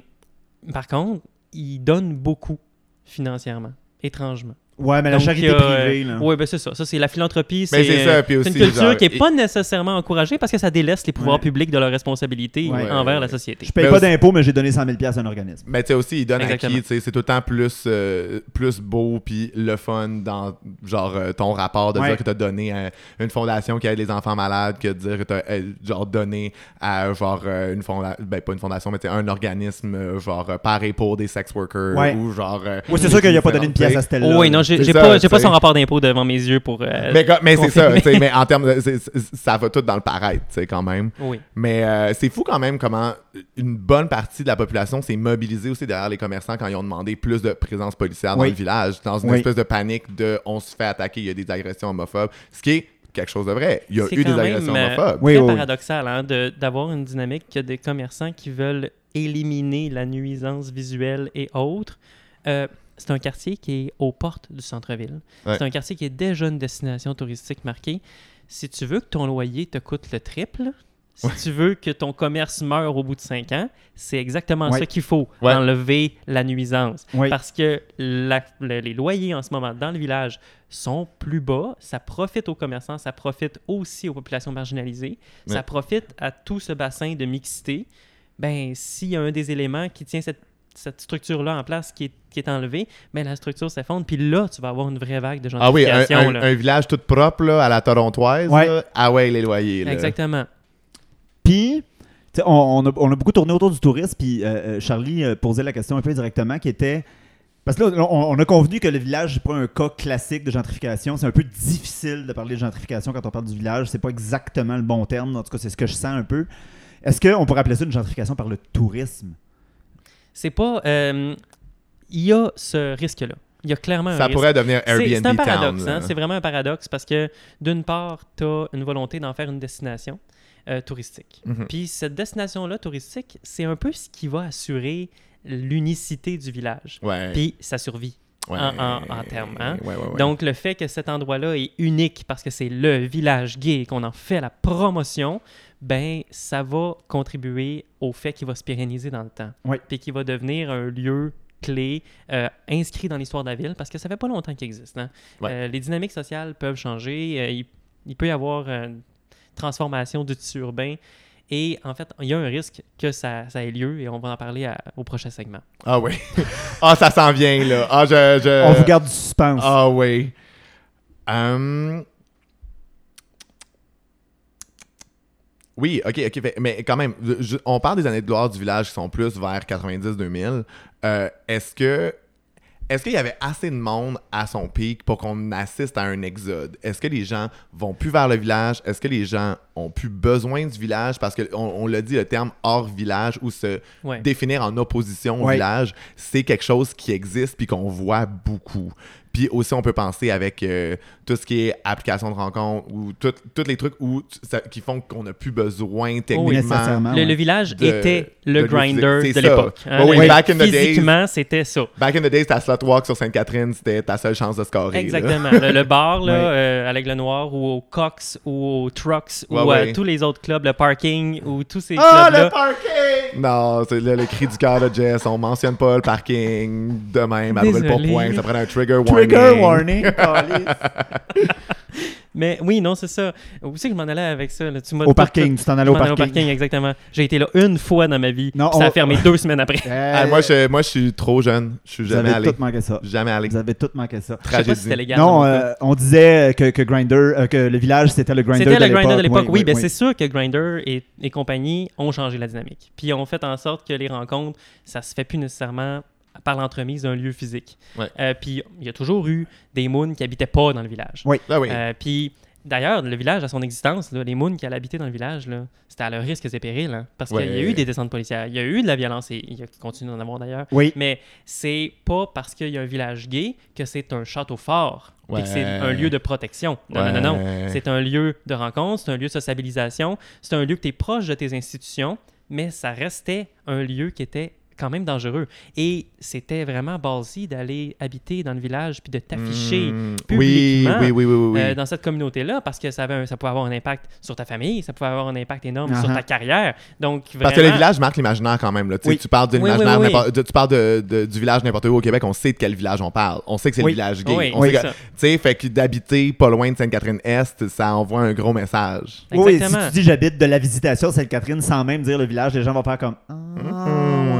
par contre, il donne beaucoup financièrement, étrangement. Ouais, mais la Donc, charité il y a, euh, privée, là. Oui, ben c'est ça. Ça, c'est la philanthropie. Mais C'est c'est ça, puis c'est aussi, une culture genre, qui n'est pas nécessairement encouragée parce que ça délaisse les pouvoirs Ouais. publics de leurs responsabilités Ouais. envers Ouais, la ouais. société. Je paye Mais pas aussi- d'impôts, mais j'ai donné 100 000 à un organisme. Mais tu sais aussi, il donne Exactement. à qui, c'est tout le temps plus, euh, plus beau puis le fun dans genre euh, ton rapport de Ouais. dire que tu as donné à une fondation qui aide les enfants malades que de dire que tu as genre donné à genre une fondation, ben pas une fondation, mais tu sais, un organisme genre pareil pour des sex workers Ouais. ou genre. Oui, c'est sûr qu'il a pas donné une pièce à. Stella. Oui, non, j'ai c'est pas, j'ai pas son rapport d'impôt devant mes yeux pour. euh, Mais, mais c'est ça, confirmer. tu sais, mais en termes de. c'est- c'est- ça va tout dans le paraître, tu sais, quand même. Oui. Mais euh, c'est fou quand même comment une bonne partie de la population s'est mobilisée aussi derrière les commerçants quand ils ont demandé plus de présence policière dans Oui. le village, dans une Oui. espèce de panique de on se fait attaquer, il y a des agressions homophobes, ce qui est quelque chose de vrai. Il y a C'est eu des même, agressions euh, homophobes. Oui, très oui, oui. paradoxal hein, de- d'avoir une dynamique que des commerçants qui veulent éliminer la nuisance visuelle et autres. Euh, c'est un quartier qui est aux portes du centre-ville. Ouais. C'est un quartier qui est déjà une destination touristique marquée. Si tu veux que ton loyer te coûte le triple, si tu veux que ton commerce meure au bout de cinq ans, c'est exactement Ouais. ça qu'il faut, Ouais. enlever la nuisance. Parce que la- le- les loyers en ce moment dans le village sont plus bas, ça profite aux commerçants, ça profite aussi aux populations marginalisées, ça profite à tout ce bassin de mixité. Ben, s'il y a un des éléments qui tient cette, cette structure-là en place qui est, qui est enlevé, ben la structure s'effondre, puis là, tu vas avoir une vraie vague de Ah oui, un, gentrification. un- là. un village tout propre là, à la torontoise. Ouais. là. Ah ouais, les loyers. Là. Exactement. Puis, on, on a, on a beaucoup tourné autour du tourisme, puis euh, euh, Charlie euh, posait la question un peu directement qui était Parce que là, on, on a convenu que le village n'est pas un cas classique de gentrification. C'est un peu difficile de parler de gentrification quand on parle du village. C'est pas exactement le bon terme. En tout cas, c'est ce que je sens un peu. Est-ce qu'on pourrait appeler ça une gentrification par le tourisme? C'est pas. euh, Il y a ce risque-là. Il y a clairement un Ça risque. pourrait devenir Airbnb C'est un paradoxe, hein? c'est vraiment un paradoxe parce que d'une part, tu as une volonté d'en faire une destination euh, touristique. Mhm. Puis cette destination-là touristique, c'est un peu ce qui va assurer l'unicité du village. Ouais. Puis sa survie. ouais. en- en- en termes, hein. Ouais, ouais, ouais. Donc le fait que cet endroit-là est unique parce que c'est le village gay et qu'on en fait la promotion, ben ça va contribuer au fait qu'il va se pérenniser dans le temps. Oui. Puis qu'il va devenir un lieu clé euh, inscrit dans l'histoire de la ville parce que ça fait pas longtemps qu'il existe. hein. Ouais. Euh, les dynamiques sociales peuvent changer. euh, il, il peut y avoir une transformation du tissu urbain. Et en fait, il y a un risque que ça, ça ait lieu et on va en parler à- au prochain segment. Ah oui. ah, ça s'en vient, là. Ah, je... je... on vous garde du suspense. Ah oui. Hum, Oui, ok, ok. fait- Mais quand même, je- on parle des années de gloire du village qui sont plus vers 90-2000. Euh, Est-ce que. Est-ce qu'il y avait assez de monde à son pic pour qu'on assiste à un exode? Est-ce que les gens vont plus vers le village? Est-ce que les gens ont plus besoin du village? Parce qu'on on, l'a dit, le terme hors village ou se Ouais. définir en opposition au Ouais. village, c'est quelque chose qui existe puis qu'on voit beaucoup. Puis aussi, on peut penser avec euh, tout ce qui est application de rencontre ou tous les trucs où, ça- qui font qu'on n'a plus besoin techniquement. Nécessairement. Le, ouais. le village de- était le de grinder de l'époque. hein. Oui, oui, back in the days. Physiquement, c'était ça. Back in the days, ta slot walk sur Sainte-Catherine, c'était ta seule chance de scorer. là. Exactement. le, le bar, là, Ouais. euh, à l'Aigle Noir, ou au Cox, ou au Trucks, ou Ouais, à ouais. tous les autres clubs, le parking, ou tous ces Ah, clubs-là. le parking! Non, c'est le, le cri du cœur de Jess. On mentionne pas le parking de même. Elle brûle pas Désolé. point. Ça prend un trigger warning. Trigger warning. Mais oui, non, c'est ça. Où c'est que je m'en allais avec ça? là? Tu m'as au parking, tu t'en allais au m'en allais parking. exactement. J'ai été là une fois dans ma vie. Non, puis ça on- a fermé deux semaines après. Moi, je, moi, je suis trop jeune. Je suis vous jamais avez allé. tout manqué ça. Jamais allé. Vous avez tout manqué ça. Je sais pas si Tragédie. c'était légal. Non, euh, on disait que, que Grinder, euh, que le village c'était le Grinder de C'était l'époque. le grinder de l'époque, oui. oui, ben oui. C'est sûr que Grinder et, et compagnie ont changé la dynamique. Puis ont fait en sorte que les rencontres, ça se fait plus nécessairement par l'entremise d'un lieu physique. Ouais. Euh, puis il y a toujours eu des moons qui habitaient pas dans le village. Oui. Ah oui. Euh, puis d'ailleurs, le village à son existence, là, les moons qui allaient habiter dans le village, c'était à leurs risques et périls. hein, parce qu'il y a eu des descentes policières, il y a eu de la violence et il y a- continue d'en avoir d'ailleurs. Oui. Mais c'est pas parce qu'il y a un village gay que c'est un château fort et Ouais. que c'est un lieu de protection. Non, non, non, non. C'est un lieu de rencontre, c'est un lieu de sociabilisation, c'est un lieu que tu es proche de tes institutions, mais ça restait un lieu qui était quand même dangereux. Et c'était vraiment ballsy d'aller habiter dans le village puis de t'afficher Mm, publiquement, Oui, oui, oui, oui, oui. euh, dans cette communauté-là parce que ça, avait un- ça pouvait avoir un impact sur ta famille, ça pouvait avoir un impact énorme sur Uh-huh. ta carrière. Donc, Parce que le vraiment- village marque l'imaginaire quand même. Là. Tu sais, Oui. Tu parles de de- tu parles de, de- du village n'importe où au Québec, on sait de quel village on parle. On sait que c'est Oui. le village gay. Oui, on sait que- ça. tu sais, fait que d'habiter pas loin de Sainte-Catherine-Est, ça envoie un gros message. Oui, si Exactement. tu dis j'habite de la visitation Sainte-Catherine sans même dire le village, les gens vont faire comme Ah, Mm-hmm. ouais.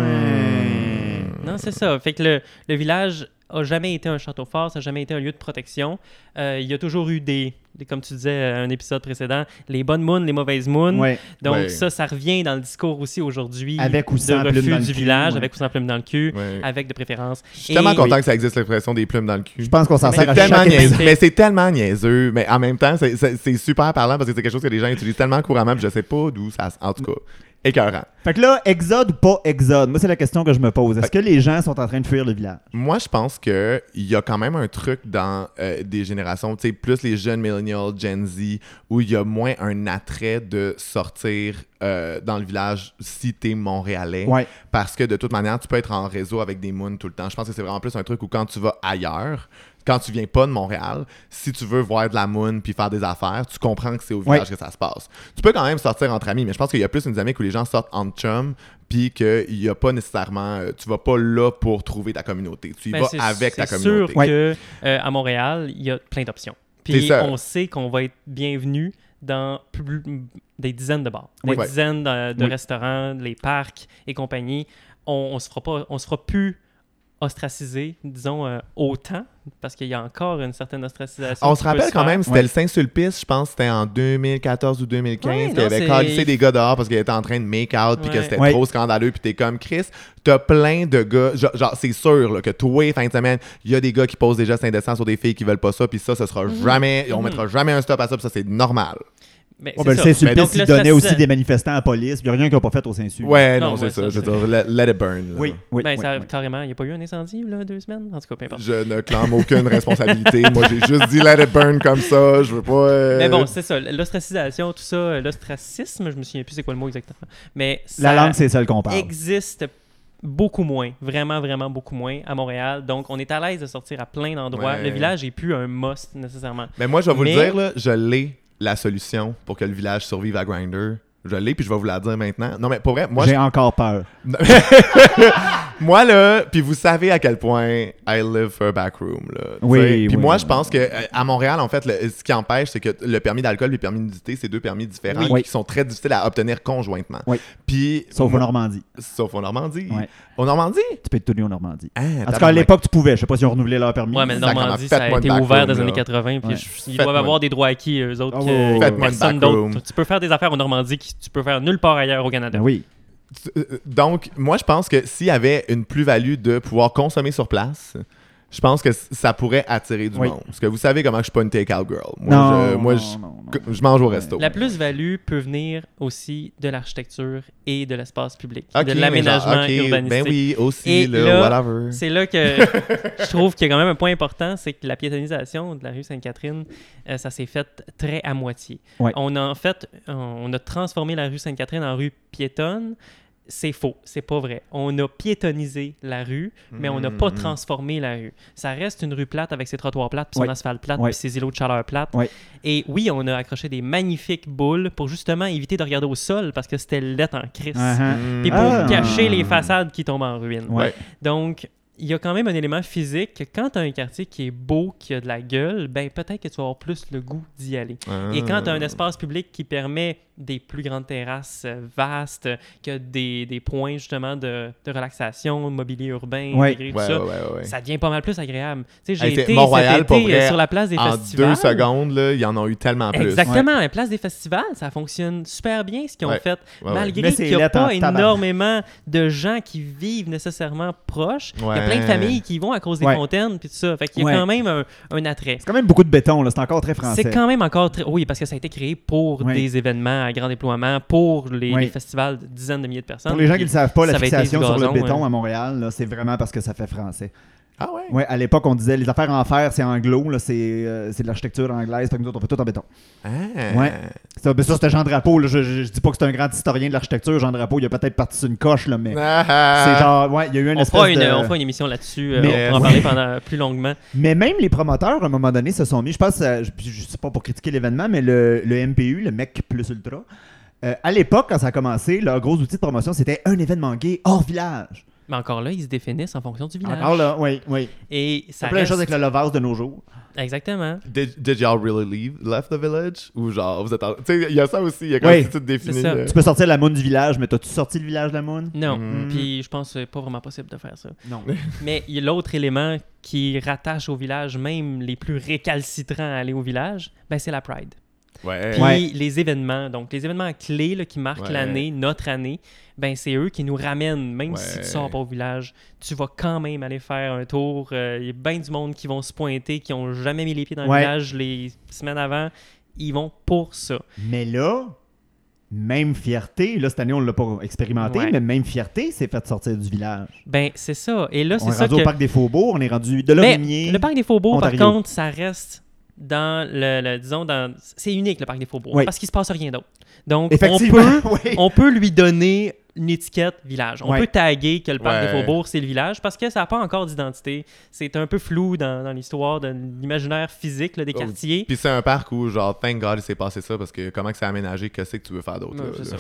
Non, c'est ça. Fait que le, le village a jamais été un château fort, ça n'a jamais été un lieu de protection. Euh, il y a toujours eu des, des- comme tu disais à un épisode précédent, les bonnes moons, les mauvaises moons. Ouais. Donc Ouais. ça, ça revient dans le discours aussi aujourd'hui Avec ou de sans plume refus dans le du cul, village, ouais. avec ou sans plume dans le cul, Ouais. avec de préférence. Je suis tellement Et- content que ça existe l'expression des plumes dans le cul. Je pense qu'on s'en sert à C'est tellement chaque niaiseux. Mais c'est tellement niaiseux. Mais en même temps, c'est super parlant parce que c'est quelque chose que les gens utilisent tellement couramment. Puis je sais pas d'où ça. En tout cas, écœurant. Fait que là, exode ou pas exode, moi c'est la question que je me pose. Est-ce que les gens sont en train de fuir le village? Moi, je pense que il y a quand même un truc dans euh, des générations, tu sais, plus les jeunes millennials, Gen Z, où il y a moins un attrait de sortir euh, dans le village si t'es montréalais. Ouais. Parce que de toute manière, tu peux être en réseau avec des moons tout le temps. Je pense que c'est vraiment plus un truc où quand tu vas ailleurs, quand tu viens pas de Montréal, si tu veux voir de la moon puis faire des affaires, tu comprends que c'est au village Ouais. que ça se passe. Tu peux quand même sortir entre amis, mais je pense qu'il y a plus une dynamique où les gens sortent entre chums puis qu'il y a pas nécessairement... euh, tu vas pas là pour trouver ta communauté. Tu y Ben, vas c'est- avec ta c'est communauté. sûr que euh, à Montréal, il y a plein d'options. C'est Puis on sait qu'on va être bienvenu dans plus- des dizaines de bars, des Oui. Ouais. dizaines de, de Oui. restaurants, les parcs et compagnie. On, on se fera pas, on se fera plus ostracisé, disons, euh, autant, parce qu'il y a encore une certaine ostracisation. On se rappelle quand faire. même, c'était Ouais. le Saint-Sulpice, je pense, c'était en 2014 ou 2015, Ouais, qu'il avait calissé des gars dehors parce qu'il était en train de make out, puis que c'était Ouais. trop scandaleux, puis t'es comme Chris, t'as plein de gars, genre, genre, c'est sûr là, que toi, fin de semaine, il y a des gars qui posent des gestes indécents sur des filles qui veulent pas ça, puis ça, ce sera jamais, on Mhm. mettra jamais un stop à ça, puis ça, c'est normal. Mais Oh, c'est ben, le. Saint-Sulpice, Donc, il le donnait aussi des manifestants à la police, il n'y a rien qu'ils n'ont pas fait au Saint-Sulpice. Ouais, non, Non, c'est ça, ça, je veux c'est- dire, let, let it burn. là. Oui, oui. Ben, oui, ça, oui. carrément, il n'y a pas eu un incendie, là, deux semaines? En tout cas, peu importe. Je ne clame aucune responsabilité. Moi, j'ai juste dit let it burn comme ça. Je veux pas. euh, Mais bon, c'est ça, l'ostracisation, tout ça, l'ostracisme, je me souviens plus c'est quoi le mot exactement. Mais La langue, c'est celle qu'on parle. existe beaucoup moins, vraiment, vraiment beaucoup moins à Montréal. Donc, on est à l'aise de sortir à plein d'endroits. Ouais. Le village est plus un must nécessairement. Mais moi, je vais vous Mais- le dire, là, je l'ai la solution pour que le village survive à Grinder. Je l'ai, puis je vais vous la dire maintenant. Non, mais pour vrai, moi, J'ai encore peur. Moi, là, puis vous savez à quel point I live for a backroom, là. Oui, Puis oui, moi, oui, je pense que euh, à Montréal, en fait, le- ce qui empêche, c'est que le permis d'alcool et le permis de nudité, c'est deux permis différents Oui. qui sont très difficiles à obtenir conjointement. Oui. Puis... Sauf moi- en Normandie. Sauf en Normandie. Ouais. Au Normandie? Tu peux être tenu en Normandie. Ah, En tout cas, à l'époque, tu pouvais. Je sais pas si ont renouvelé leur permis. Ouais, mais le Normandie, ça a été ouvert dans les années là. 80. Puis Ouais. ils doivent avoir des droits acquis, eux autres, Ah, que personne d'autre. Tu peux faire des affaires en Normandie que tu peux faire nulle part ailleurs au Canada. Oui. Euh, Donc, moi, je pense que s'il y avait une plus-value de pouvoir consommer sur place, je pense que ça pourrait attirer du Oui. monde. Parce que vous savez comment je suis pas une take-out girl. Moi, Non, je, moi, non, je, non, non. que- je mange au resto. La plus-value peut venir aussi de l'architecture et de l'espace public, de l'aménagement genre, ok, urbanistique. Ben oui, aussi, Et là, là, whatever. C'est là que je trouve qu'il y a quand même un point important, c'est que la piétonisation de la rue Sainte-Catherine, euh, ça s'est fait très à moitié. Ouais. On a en fait, on a transformé la rue Sainte-Catherine en rue piétonne. C'est faux, c'est pas vrai. On a piétonisé la rue, mais on n'a pas Mhm. transformé la rue. Ça reste une rue plate avec ses trottoirs plates, puis son asphalte plate, puis ses îlots de chaleur plates. Et oui, on a accroché des magnifiques boules pour justement éviter de regarder au sol parce que c'était lettre en crise. Uh-huh. Puis pour Ah. cacher les façades qui tombent en ruine. Donc, il y a quand même un élément physique que quand tu as un quartier qui est beau, qui a de la gueule, ben peut-être que tu vas avoir plus le goût d'y aller. Et quand tu as un Ah. espace public qui permet des plus grandes terrasses euh, vastes, qui a des, des points justement de, de relaxation, mobilier urbain, Ouais. intégré, tout Ouais, ça, ouais, ouais, ouais. ça devient pas mal plus agréable. Tu sais, j'ai été Mont-Royal, cet pour été, vrai, euh, sur la place des En festivals. deux secondes, là, il y en a eu tellement plus. Exactement, la place des festivals, ça fonctionne super bien ce qu'ils ont Ouais. fait, malgré qu'il n'y a en pas énormément de gens qui vivent nécessairement proches. Il y a Ouais. Plein de familles qui y vont à cause des Ouais. fontaines puis tout ça. Fait qu'il y a Ouais. quand même un, un attrait. C'est quand même beaucoup de béton, là. C'est encore très français. C'est quand même encore très... Oui, parce que ça a été créé pour des événements à grand déploiement, pour les, festivals de dizaines de milliers de personnes. Pour les gens qui ne le savent pas, la fixation sur le béton à Montréal, c'est vraiment parce que ça fait français. Ah ouais? Ouais, à l'époque, on disait les affaires en fer, c'est anglo, là, c'est euh, c'est de l'architecture anglaise, fait que nous autres, on fait tout en béton. Ah. Ouais. Ça, ben ça c'était Jean Drapeau. Là. Je, je, je dis pas que c'est un grand historien de l'architecture, Jean Drapeau. Il a peut-être parti sur une coche, là, mais Ah. c'est genre, ouais, il y a eu une On espèce fera, une, de... on fera une émission là-dessus euh, Mais- pour en Ouais. parler pendant plus longuement. Mais même les promoteurs, à un moment donné, se sont mis, je pense, euh, je, je sais pas pour critiquer l'événement, mais le, le MPU, le mec plus ultra, euh, à l'époque, quand ça a commencé, leur gros outil de promotion, c'était un événement gay hors village. Mais encore là, ils se définissent en fonction du village. Encore là, oui, oui. Et C'est ça plein de reste... choses avec le Lovers de nos jours. Exactement. Did, did y'all really leave, left the village? Ou genre, vous êtes en... Tu sais, il y a ça aussi, il y a te définis. C'est ça. là. Tu peux sortir la moune du village, mais t'as-tu sorti le village de la moune? Non. Mm. Puis je pense que c'est pas vraiment possible de faire ça. Non. Mais il y a l'autre élément qui rattache au village, même les plus récalcitrants à aller au village, ben c'est la Pride. Ouais. Puis Ouais. les événements, donc les événements clés là, qui marquent Ouais. l'année, notre année, ben c'est eux qui nous ramènent. Même si tu sors pas au village, tu vas quand même aller faire un tour. Euh, Il y a bien du monde qui vont se pointer, qui ont jamais mis les pieds dans Ouais. le village les semaines avant. Ils vont pour ça. Mais là, même fierté, là, cette année, on l'a pas expérimenté, Ouais. mais même fierté, c'est fait sortir du village. Ben c'est ça. Et là, On c'est est ça rendu que... au parc des Faubourgs, on est rendu de l'Orimier. le parc des Faubourgs, Ontario. par contre, ça reste dans le, le- disons dans c'est unique le parc des Faubourgs Oui. parce qu'il se passe rien d'autre. Donc on peut oui. on peut lui donner une étiquette village. On Ouais. peut taguer que le parc Ouais. des Faubourgs c'est le village parce que ça n'a pas encore d'identité. C'est un peu flou dans, dans l'histoire de l'imaginaire physique là, des Oh, quartiers. Puis c'est un parc où, genre, thank God, il s'est passé ça parce que comment que c'est aménagé, qu'est-ce que tu veux faire d'autre?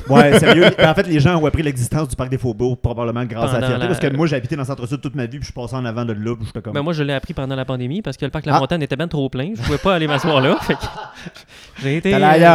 Ouais, c'est sérieux. Ben, en fait, les gens ont appris l'existence du parc des Faubourgs probablement grâce à la fierté. la- Parce que moi, j'ai habité dans le centre-sud toute ma vie, puis je suis passé en avant de là, puis comme. Ben, moi, je l'ai appris pendant la pandémie parce que le parc La Ah. Montagne était bien trop plein. Je pouvais pas aller m'asseoir là. Que j'ai été,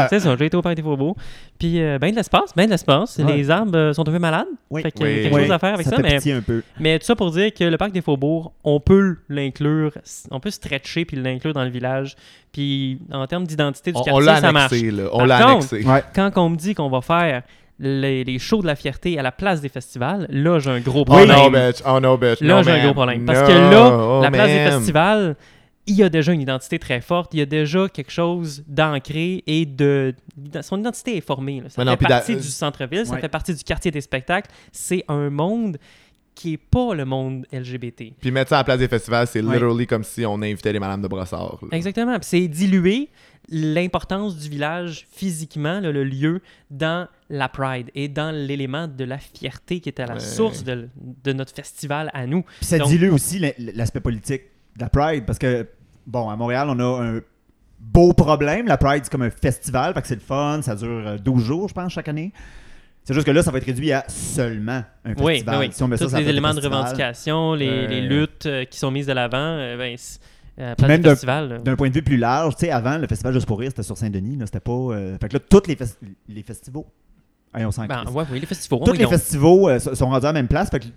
c'est ça, j'ai été au parc des Faubourgs. Puis, euh, ben de l'espace, ben de l'espace. Ouais. Les arbres euh, sont un peu malades. Oui. Fait qu'il y a Oui. quelque chose à faire avec ça. mais, pitié un peu. mais tout ça pour dire que le parc des Faubourgs, on peut l'inclure, on peut stretcher puis l'inclure dans le village. Puis en termes d'identité du On, on quartier, ça marche. là. On Par l'a contre, annexé. Ouais. Quand on me dit qu'on va faire les, les shows de la fierté à la place des festivals, là, j'ai un gros Oh problème. no, bitch. Oh no, bitch. Là, No, j'ai un gros problème. Parce No. que là, Oh, la place des festivals, il y a déjà une identité très forte, il y a déjà quelque chose d'ancré et de. Son identité est formée. là. Ça non, fait partie du centre-ville, ça fait partie du quartier des spectacles. C'est un monde qui est pas le monde LGBT. Puis mettre ça à la place des festivals, c'est Ouais. literally comme si on invitait les madames de Brossard. là. Exactement. Puis c'est diluer l'importance du village physiquement, là, le lieu, dans la Pride et dans l'élément de la fierté qui est à la Ouais. source de, de notre festival à nous. Puis ça Donc- dilue aussi l'aspect politique de la Pride parce que, bon, à Montréal, on a un beau problème. La Pride, c'est comme un festival, fait que c'est le fun, ça dure euh, 12 jours, je pense, chaque année. C'est juste que là, ça va être réduit à seulement un festival. oui, oui. Si on met ça Tous les éléments de revendication, les, les luttes euh, qui sont mises de l'avant, euh, ben, même du d'un- festival. là. D'un point de vue plus large, tu sais, avant, le festival Juste pour rire, c'était sur Saint-Denis, là, c'était pas... euh, Fait que là, tous les, fes- les festivals... On Ben, ouais, oui, les festivals. Tous les donc- festivals euh, sont rendus à la même place. Fait que,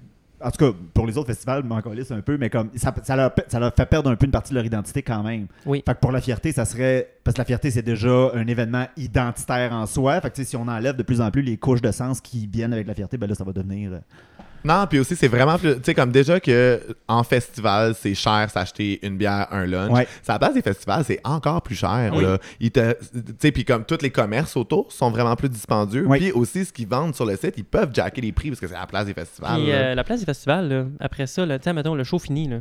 en tout cas, pour les autres festivals, m'en calisse un peu, mais comme ça, ça, leur, ça leur fait perdre un peu une partie de leur identité quand même. Oui. Fait que pour la fierté, ça serait. Parce que la fierté, c'est déjà un événement identitaire en soi. Fait que si on enlève de plus en plus les couches de sens qui viennent avec la fierté, ben là, ça va devenir. Non, puis aussi, c'est vraiment plus. Tu sais, comme déjà que en festival, c'est cher s'acheter une bière, un lunch. Ouais. Ça, à la place des festivals, c'est encore plus cher. Oui. là. Ils te- Tu sais, puis comme tous les commerces autour sont vraiment plus dispendieux. Oui. Puis aussi, ce qu'ils vendent sur le site, ils peuvent jacker les prix parce que c'est à la place des festivals. Puis là. euh, la place du festival, là, après ça, là, tu sais, mettons, le show fini, là,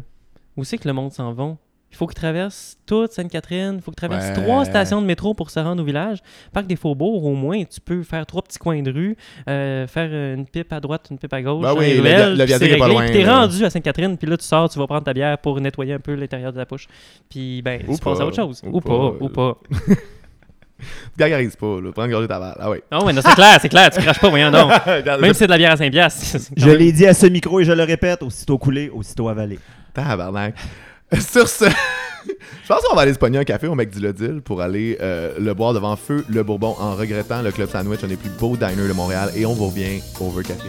où c'est que le monde s'en va? Il faut qu'ils traversent toute Sainte-Catherine, il faut qu'ils traversent Ouais. trois stations de métro pour se rendre au village. Parc des Faubourgs, au moins, tu peux faire trois petits coins de rue, euh, faire une pipe à droite, une pipe à gauche, Ben dans oui, le le viaduc est pas loin, Puis t'es rendu à Sainte-Catherine, puis là, tu sors, tu vas prendre ta bière pour nettoyer un peu l'intérieur de la poche. Puis, ben, Ou tu passes pas. à autre chose. Ou Ou, pas, pas. ou pas. Gargarise pas, là. Prends une gorgée de tabac. Ah ouais. Non, mais non, c'est clair, c'est clair, tu craches pas, voyons donc. Regarde, Même si c'est de la bière à 5 piastres. c'est quand Je l'ai dit à ce micro et je le répète aussitôt coulé, aussitôt avalé. Tabarnak. Sur ce, je pense qu'on va aller se pogner un café au McDilodil pour aller euh, le boire devant feu le Bourbon en regrettant le Club Sandwich, un des plus beaux diners de Montréal. Et on vous revient over café.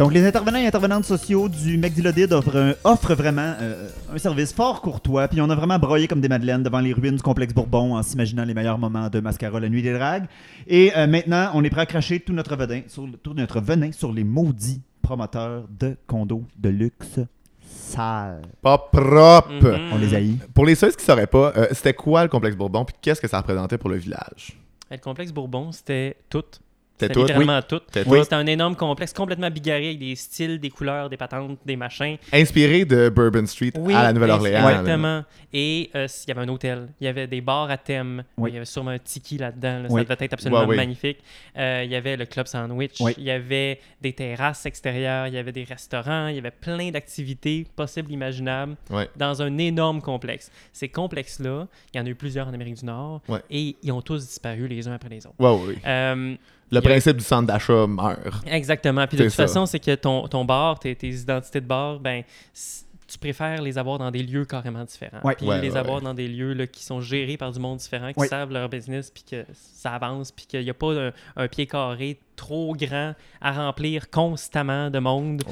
Donc, les intervenants et intervenantes sociaux du McDilodid offrent, un- offrent vraiment euh, un service fort courtois. Puis on a vraiment broyé comme des madeleines devant les ruines du complexe Bourbon en s'imaginant les meilleurs moments de Mascara, la nuit des dragues. Et euh, maintenant, on est prêt à cracher tout notre venin sur, tout notre venin sur les maudits promoteurs de condos de luxe sales. Pas propre. Mhm. On les haït. Pour les ceux qui sauraient pas, euh, c'était quoi le complexe Bourbon puis qu'est-ce que ça représentait pour le village? Le complexe Bourbon, c'était tout. C'était tout? littéralement tout. C'était Oui. un énorme complexe complètement bigarré avec des styles, des couleurs, des patentes, des machins. Inspiré de Bourbon Street Oui, à la Nouvelle-Orléans. Exactement. Et euh, il y avait un hôtel. Il y avait des bars à thème. Il y avait sûrement un tiki là-dedans. là. Ça devait être absolument magnifique. Euh, il y avait le club sandwich. Il y avait des terrasses extérieures. Il y avait des restaurants. Il y avait plein d'activités possibles, imaginables dans un énorme complexe. Ces complexes-là, il y en a eu plusieurs en Amérique du Nord. Et ils ont tous disparu les uns après les autres. Euh, Le a- principe du centre d'achat meurt. Exactement. Puis de toute ça. façon, c'est que ton, ton bar, tes, tes identités de bar, ben, tu préfères les avoir dans des lieux carrément différents. Ouais. Puis Ouais, les ouais, avoir ouais. dans des lieux là, qui sont gérés par du monde différent, qui Ouais. savent leur business, puis que ça avance, puis qu'il n'y a pas un, un pied carré trop grand à remplir constamment de monde,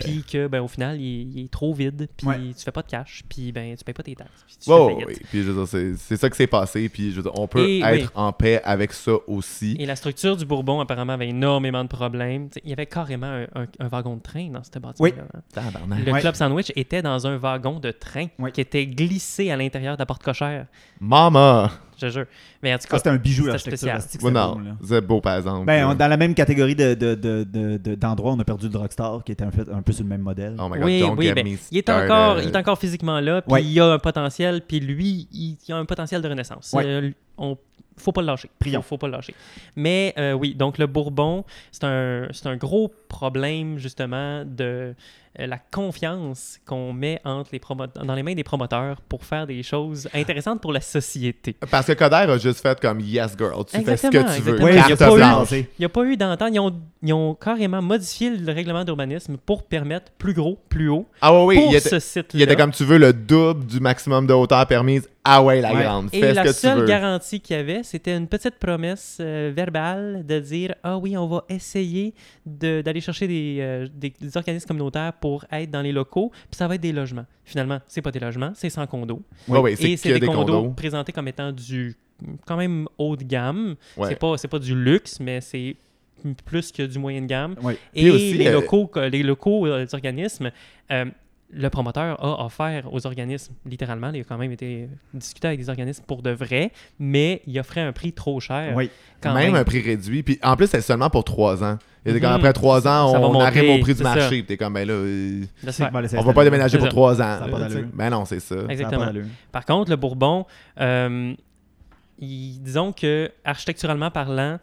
puis que ben, au final, il, est- il est trop vide, puis Ouais. tu fais pas de cash, puis ben, tu payes pas tes taxes. Puis tu. Puis je veux dire, c'est, ça qui s'est passé. Puis je veux dire, on peut Et- être oui. en paix avec ça aussi. Et la structure du Bourbon, apparemment, avait énormément de problèmes. T'sais, il y avait carrément un, un- un wagon de train dans ce bâtiment-là. hein. Le Ouais. Club Sandwich était dans un wagon de train Ouais. qui était glissé à l'intérieur de la porte cochère. Mama! Je te jure. Mais en tout Ça, cas, c'était un bijou l'architecture. spécial. asti que Ouais, c'était non, c'est beau par exemple. Ben, on- dans la même catégorie de, de, de, de- de- d'endroits, on a perdu le Rockstar, qui était en fait un peu sur le même modèle. Oh my god, oui, oui, ben, il, est encore, il est encore physiquement là, puis Ouais. il a un potentiel, puis lui, il, il a un potentiel de renaissance. Ouais. Euh, on- faut pas le lâcher. Prions. Faut, faut pas le lâcher. Mais euh, oui, donc le Bourbon, c'est un, c'est un gros problème justement de la confiance qu'on met entre les promo- dans les mains des promoteurs pour faire des choses intéressantes pour la société. Parce que Coder a juste fait comme Yes, girl, tu fais ce que Exactement, tu veux. exactement. Oui, il y a n'y a pas eu d'entente. Ils ont, ils ont carrément modifié le règlement d'urbanisme pour permettre plus gros, plus haut Ah oui, pour il était, ce site-là. il était comme tu veux le double du maximum de hauteur permise. Ah ouais, la Ouais. grande. Et Fais la ce que tu seule veux. garantie qu'il y avait, c'était une petite promesse euh, verbale de dire Ah oui, on va essayer de- d'aller chercher des, euh, des, des organismes communautaires pour être dans les locaux, puis ça va être des logements. Finalement, c'est pas des logements, c'est sans condo. Ouais, ouais, c'est Et c'est des, des condos, condos. présentés comme étant du quand même haut de gamme. Ouais. C'est pas, c'est pas du luxe, mais c'est plus que du moyen de gamme. Oui. Et aussi, les, euh, locaux, les locaux euh, des organismes, euh, le promoteur a offert aux organismes, littéralement, il a quand même été discuté avec des organismes pour de vrai, mais il offrait un prix trop cher. Oui. quand même, même. un prix réduit. Puis en plus, c'est seulement pour trois ans. Et Mhm. comme après trois ans, Ça on monter, arrive au prix du marché. Puis t'es comme, ben là, euh, on va pas déménager pour ça. trois ans. Là. Ben non, c'est ça. Exactement. Par contre, le Bourbon, euh, il- disons que architecturalement parlant,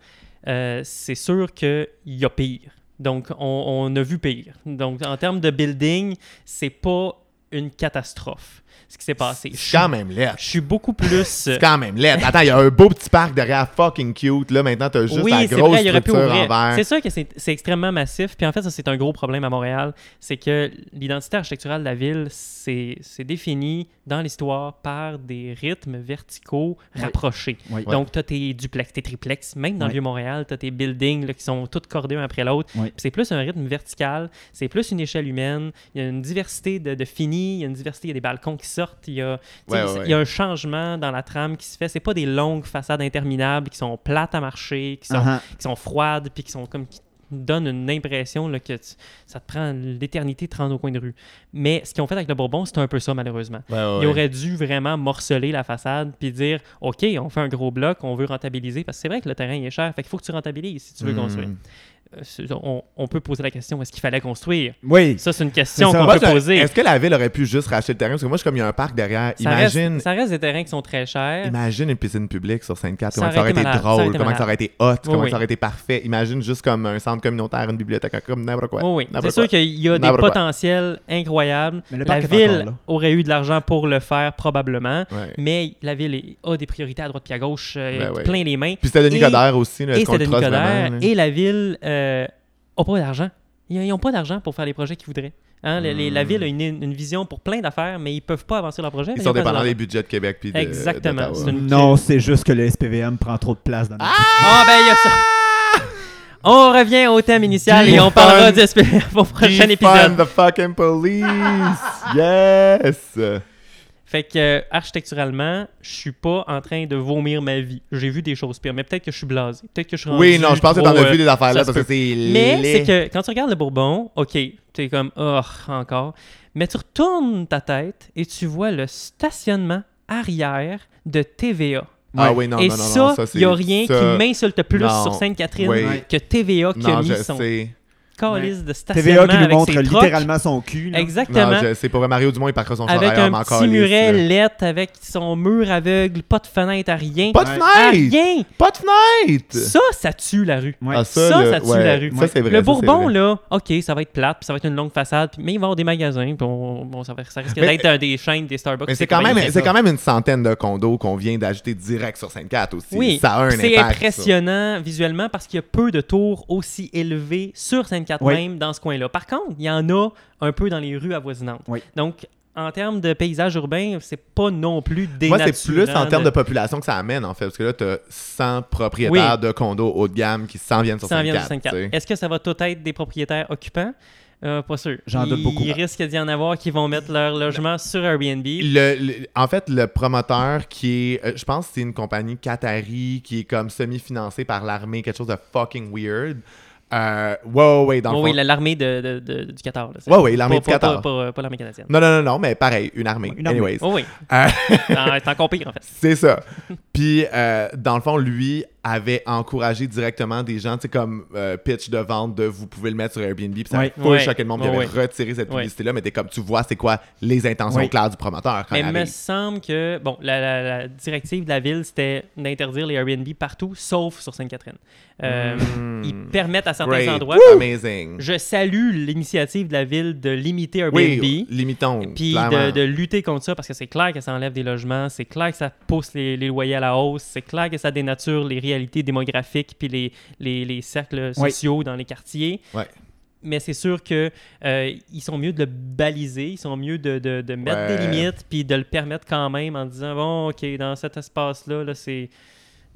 euh, c'est sûr qu'il y a pire. Donc, on, on a vu pire. Donc, en termes de building, c'est pas une catastrophe ce qui s'est passé. Je C'est suis- quand même laid. je suis beaucoup plus. C'est quand même laid. Attends, il y a un beau petit parc derrière, fucking cute. Là, maintenant, t'as juste oui, la grosse vrai, structure en verre. C'est sûr que c'est extrêmement massif. Puis en fait, ça, c'est un gros problème à Montréal. C'est que l'identité architecturale de la ville, c'est défini dans l'histoire par des rythmes verticaux Oui. rapprochés. Oui. Donc, tu as tes duplex, tes triplex. Même dans le Vieux-Montréal, tu as tes buildings là, qui sont tous cordés un après l'autre. C'est plus un rythme vertical, c'est plus une échelle humaine. Il y a une diversité de, de finis, il y a une diversité, il y a des balcons qui sortent, il y a, tu sais, Ouais, ouais, il y a un changement dans la trame qui se fait. C'est pas des longues façades interminables qui sont plates à marcher, qui sont, Ah, qui sont froides, puis qui sont comme qui donnent une impression là, que tu- ça te prend l'éternité de te rendre au coin de rue. Mais ce qu'ils ont fait avec le Bourbon, c'est un peu ça, malheureusement. Ils auraient dû vraiment morceler la façade puis dire OK, on fait un gros bloc, on veut rentabiliser. Parce que c'est vrai que le terrain il est cher, fait qu'il faut que tu rentabilises si tu veux Mm. construire. On, on peut poser la question est-ce qu'il fallait construire? Oui. Ça, c'est une question qu'on peut poser. Est-ce que la ville aurait pu juste racheter le terrain? Parce que moi, je suis comme, il y a un parc derrière. Ça Imagine, reste, ça reste des terrains qui sont très chers. imagine une piscine publique sur Sainte-Catherine. Ça Comment ça aurait été ça drôle, été comment malade. ça aurait été hot, comment oui. ça aurait été parfait? Imagine juste comme un centre communautaire, une bibliothèque, comme n'importe quoi. Oui, C'est sûr qu'il y a des potentiels incroyables. Mais le La parc ville aurait eu de l'argent pour le faire, probablement. Ouais. Mais la ville a des priorités à droite puis à gauche, euh, Ben ouais. plein les mains. Puis c'était Denis Coderre aussi. Et le Denis Coderre. Et la ville euh, a pas d'argent. Ils n'ont pas d'argent pour faire les projets qu'ils voudraient. Hein, les- la Hmm. ville a une, une vision pour plein d'affaires, mais ils peuvent pas avancer leur projet. Ils sont dépendants des budgets de Québec puis de Exactement. une- Non, c'est juste que le SPVM prend trop de place dans notre Ah, ben, il y a ça. On revient au thème initial et on parlera du SPF au prochain épisode. the fucking police! yes! Fait que euh, architecturalement, je suis pas en train de vomir ma vie. J'ai vu des choses pires, mais peut-être que je suis blasé. Peut-être que je suis rendu Oui, non, je pense que t'en as euh, vu des affaires là parce que c'est Mais c'est que quand tu regardes le Bourbon, ok, t'es comme oh encore, mais tu retournes ta tête et tu vois le stationnement arrière de TVA. Ah oui, non, et non, non, ça, il n'y a rien ça- qui m'insulte plus sur Sainte-Catherine oui. que TVA qui a mis je son sais. Calice de stationnement TVA qui nous montre littéralement son cul. là. Exactement. Sais. Pour vrai, Mario Dumont, il parquera son avec un petit lisse, muret là. lettre avec son mur aveugle, pas de fenêtre à rien. Pas de Ouais. à fenêtre! rien. Pas de fenêtre! Ça, ça tue la rue. Ouais. Ah, Ça, ça tue ouais, la rue. Ça, c'est vrai. le ça, c'est Bourbon, vrai. là, OK, ça va être plate, puis ça va être une longue façade, puis- mais il va y avoir des magasins, puis on- bon, ça, va- ça risque d'être euh, des chaînes, des Starbucks. Mais c'est quand, même, c'est quand même une centaine de condos qu'on vient d'ajouter direct sur 5-4 aussi. Oui, ça a un c'est impact. impressionnant visuellement parce qu'il y a peu de tours aussi élevés sur Oui. même dans ce coin-là. Par contre, il y en a un peu dans les rues avoisinantes. Oui. Donc, en termes de paysage urbain, c'est pas non plus Moi, dénaturant. c'est plus en termes de de population que ça amène, en fait. Parce que là, t'as 100 propriétaires de condos haut de gamme qui s'en viennent sur Ça en vient de 5-4. 5-4. Est-ce que ça va tout être des propriétaires occupants? Euh, pas sûr. J'en doute beaucoup. Il risque d'y en avoir qui vont mettre leur logement sur Airbnb. Le, le- en fait, le promoteur qui est, euh, je pense que c'est une compagnie Qatari qui est comme semi-financée par l'armée, quelque chose de fucking weird. Euh, ouais, ouais, ouais, dans le Oh fond. oui, la- l'armée de, de- de- du Qatar. là, Ouais, ouais, l'armée du Qatar. Pas, l'armée canadienne. Non, non, non, non, mais pareil, une armée. Une armée. Anyways. Oh oui, Euh, c'est c'est encore pire en fait. c'est ça. Puis, euh, dans le fond, lui avait encouragé directement des gens, tu sais, comme euh, pitch de vente de vous pouvez le mettre sur Airbnb, puis ça full Ouais. choqué le monde, avait retiré cette Ouais. publicité-là, mais t'es comme, tu vois, c'est quoi les intentions Ouais. claires du promoteur quand Mais il me semble que bon, la, la- la directive de la ville, c'était d'interdire les Airbnb partout, sauf sur Sainte-Catherine. Euh, Mm. Ils permettent à certains Great. endroits. Amazing. Je salue l'initiative de la ville de limiter Airbnb. Oui, limitons. Puis de, de lutter contre ça parce que c'est clair que ça enlève des logements, c'est clair que ça pousse les, les loyers à la hausse, c'est clair que ça dénature les réalités démographiques puis les, les, les cercles Oui. sociaux dans les quartiers. Ouais. Mais c'est sûr que euh, ils sont mieux de le baliser, ils sont mieux de, de- de mettre Ouais. des limites puis de le permettre quand même en disant bon ok dans cet espace là, là c'est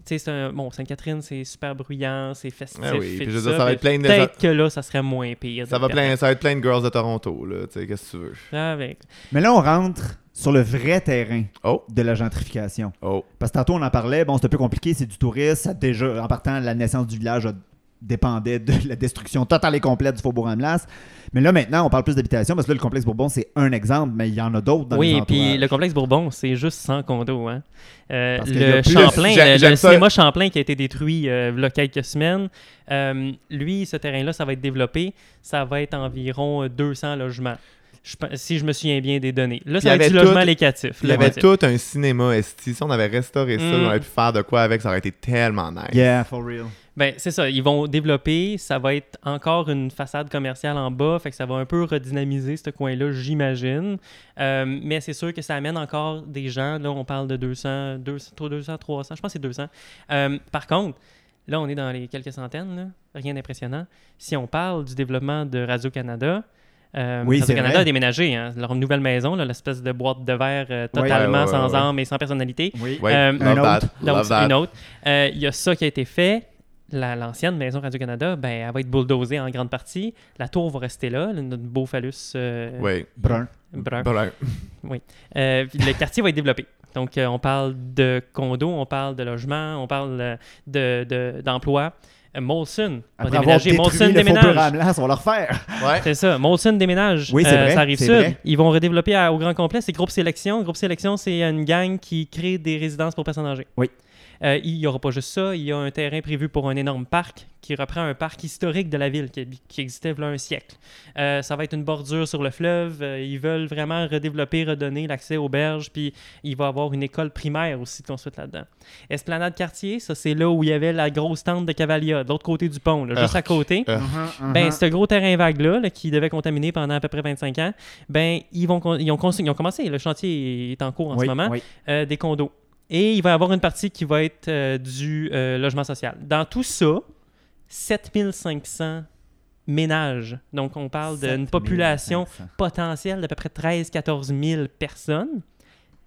tu sais, c'est un- bon, Sainte-Catherine, c'est super bruyant, c'est festif. Ah oui, puis je ça va être plein de- Peut-être que là, ça serait moins pire. Ça va, le plein, ça va être plein de girls de Toronto, là. Tu sais, qu'est-ce que tu veux? Avec. Mais là, on rentre sur le vrai terrain Oh, de la gentrification. oh. Parce que tantôt, on en parlait, bon, c'est un peu compliqué, c'est du tourisme. Ça, déjà, en partant, la naissance du village a- dépendait de la destruction totale et complète du Faubourg Amlas. Mais là, maintenant, on parle plus d'habitation parce que là, le complexe Bourbon, c'est un exemple, mais il y en a d'autres dans les Oui, entourages. puis le complexe Bourbon, c'est juste 100 condos. Hein. Euh, le Champlain, J'ai- le, le cinéma Champlain qui a été détruit euh, il y a quelques semaines, euh, lui, ce terrain-là, ça va être développé. Ça va être environ euh, 200 logements. Je si je me souviens bien des données. Là, ça va il y être du avait logement tout- locatif. Il y avait tout un cinéma esti. Si on avait restauré ça, Mm. on aurait pu faire de quoi avec, ça aurait été tellement nice. Yeah, for real. Ben, c'est ça. Ils vont développer. Ça va être encore une façade commerciale en bas. Fait que ça va un peu redynamiser ce coin-là, j'imagine. Euh, mais c'est sûr que ça amène encore des gens. Là, on parle de 200, 200, 200 300. Je pense que c'est 200. Euh, par contre, là, on est dans les quelques centaines. là. Rien d'impressionnant. Si on parle du développement de Radio-Canada, euh, Oui, c'est Radio-Canada vrai. a déménagé. hein. Leur nouvelle maison, l'espèce de boîte de verre euh, totalement Ouais, ouais, ouais, sans ouais. âme et sans personnalité. Oui. Euh, love un that, autre. Donc, une autre. Euh, Il y a ça qui a été fait. La- L'ancienne maison Radio-Canada, ben, elle va être bulldozée en grande partie. La tour va rester là, le- notre beau phallus euh, Oui. Brun. brun. Euh, puis le quartier va être développé. Donc, euh, on parle de condos, on parle de logements, on parle euh, de- de- d'emplois. Molson va Après avoir déménager. Molson le déménage. Amlas, on va le refaire. Ouais. C'est ça. Molson déménage. Oui, c'est Euh, vrai, Ça arrive sud. vrai. Ils vont redévelopper à- au grand complet. C'est Groupe Sélection. Groupe Sélection, c'est une gang qui crée des résidences pour personnes âgées. Oui. Euh, il n'y aura pas juste ça. Il y a un terrain prévu pour un énorme parc qui reprend un parc historique de la ville qui, qui existait il y a un siècle. Euh, ça va être une bordure sur le fleuve. Euh, ils veulent vraiment redévelopper, redonner l'accès aux berges. Puis il va y avoir une école primaire aussi construite là-dedans. Esplanade Quartier, ça c'est là où il y avait la grosse tente de Cavalia, de l'autre côté du pont, là, juste à côté. Euh, Ben, ce gros terrain vague-là, là, qui devait contaminer pendant à peu près 25 ans, ben, ils, vont, con- ils, ont, construit- ils ont commencé. Le chantier est en cours en oui, ce moment. oui. euh, des condos. Et il va y avoir une partie qui va être euh, du euh, logement social. Dans tout ça, 7500 ménages. Donc, on parle d'une population 7500. potentielle d'à peu près 13-14 000 personnes.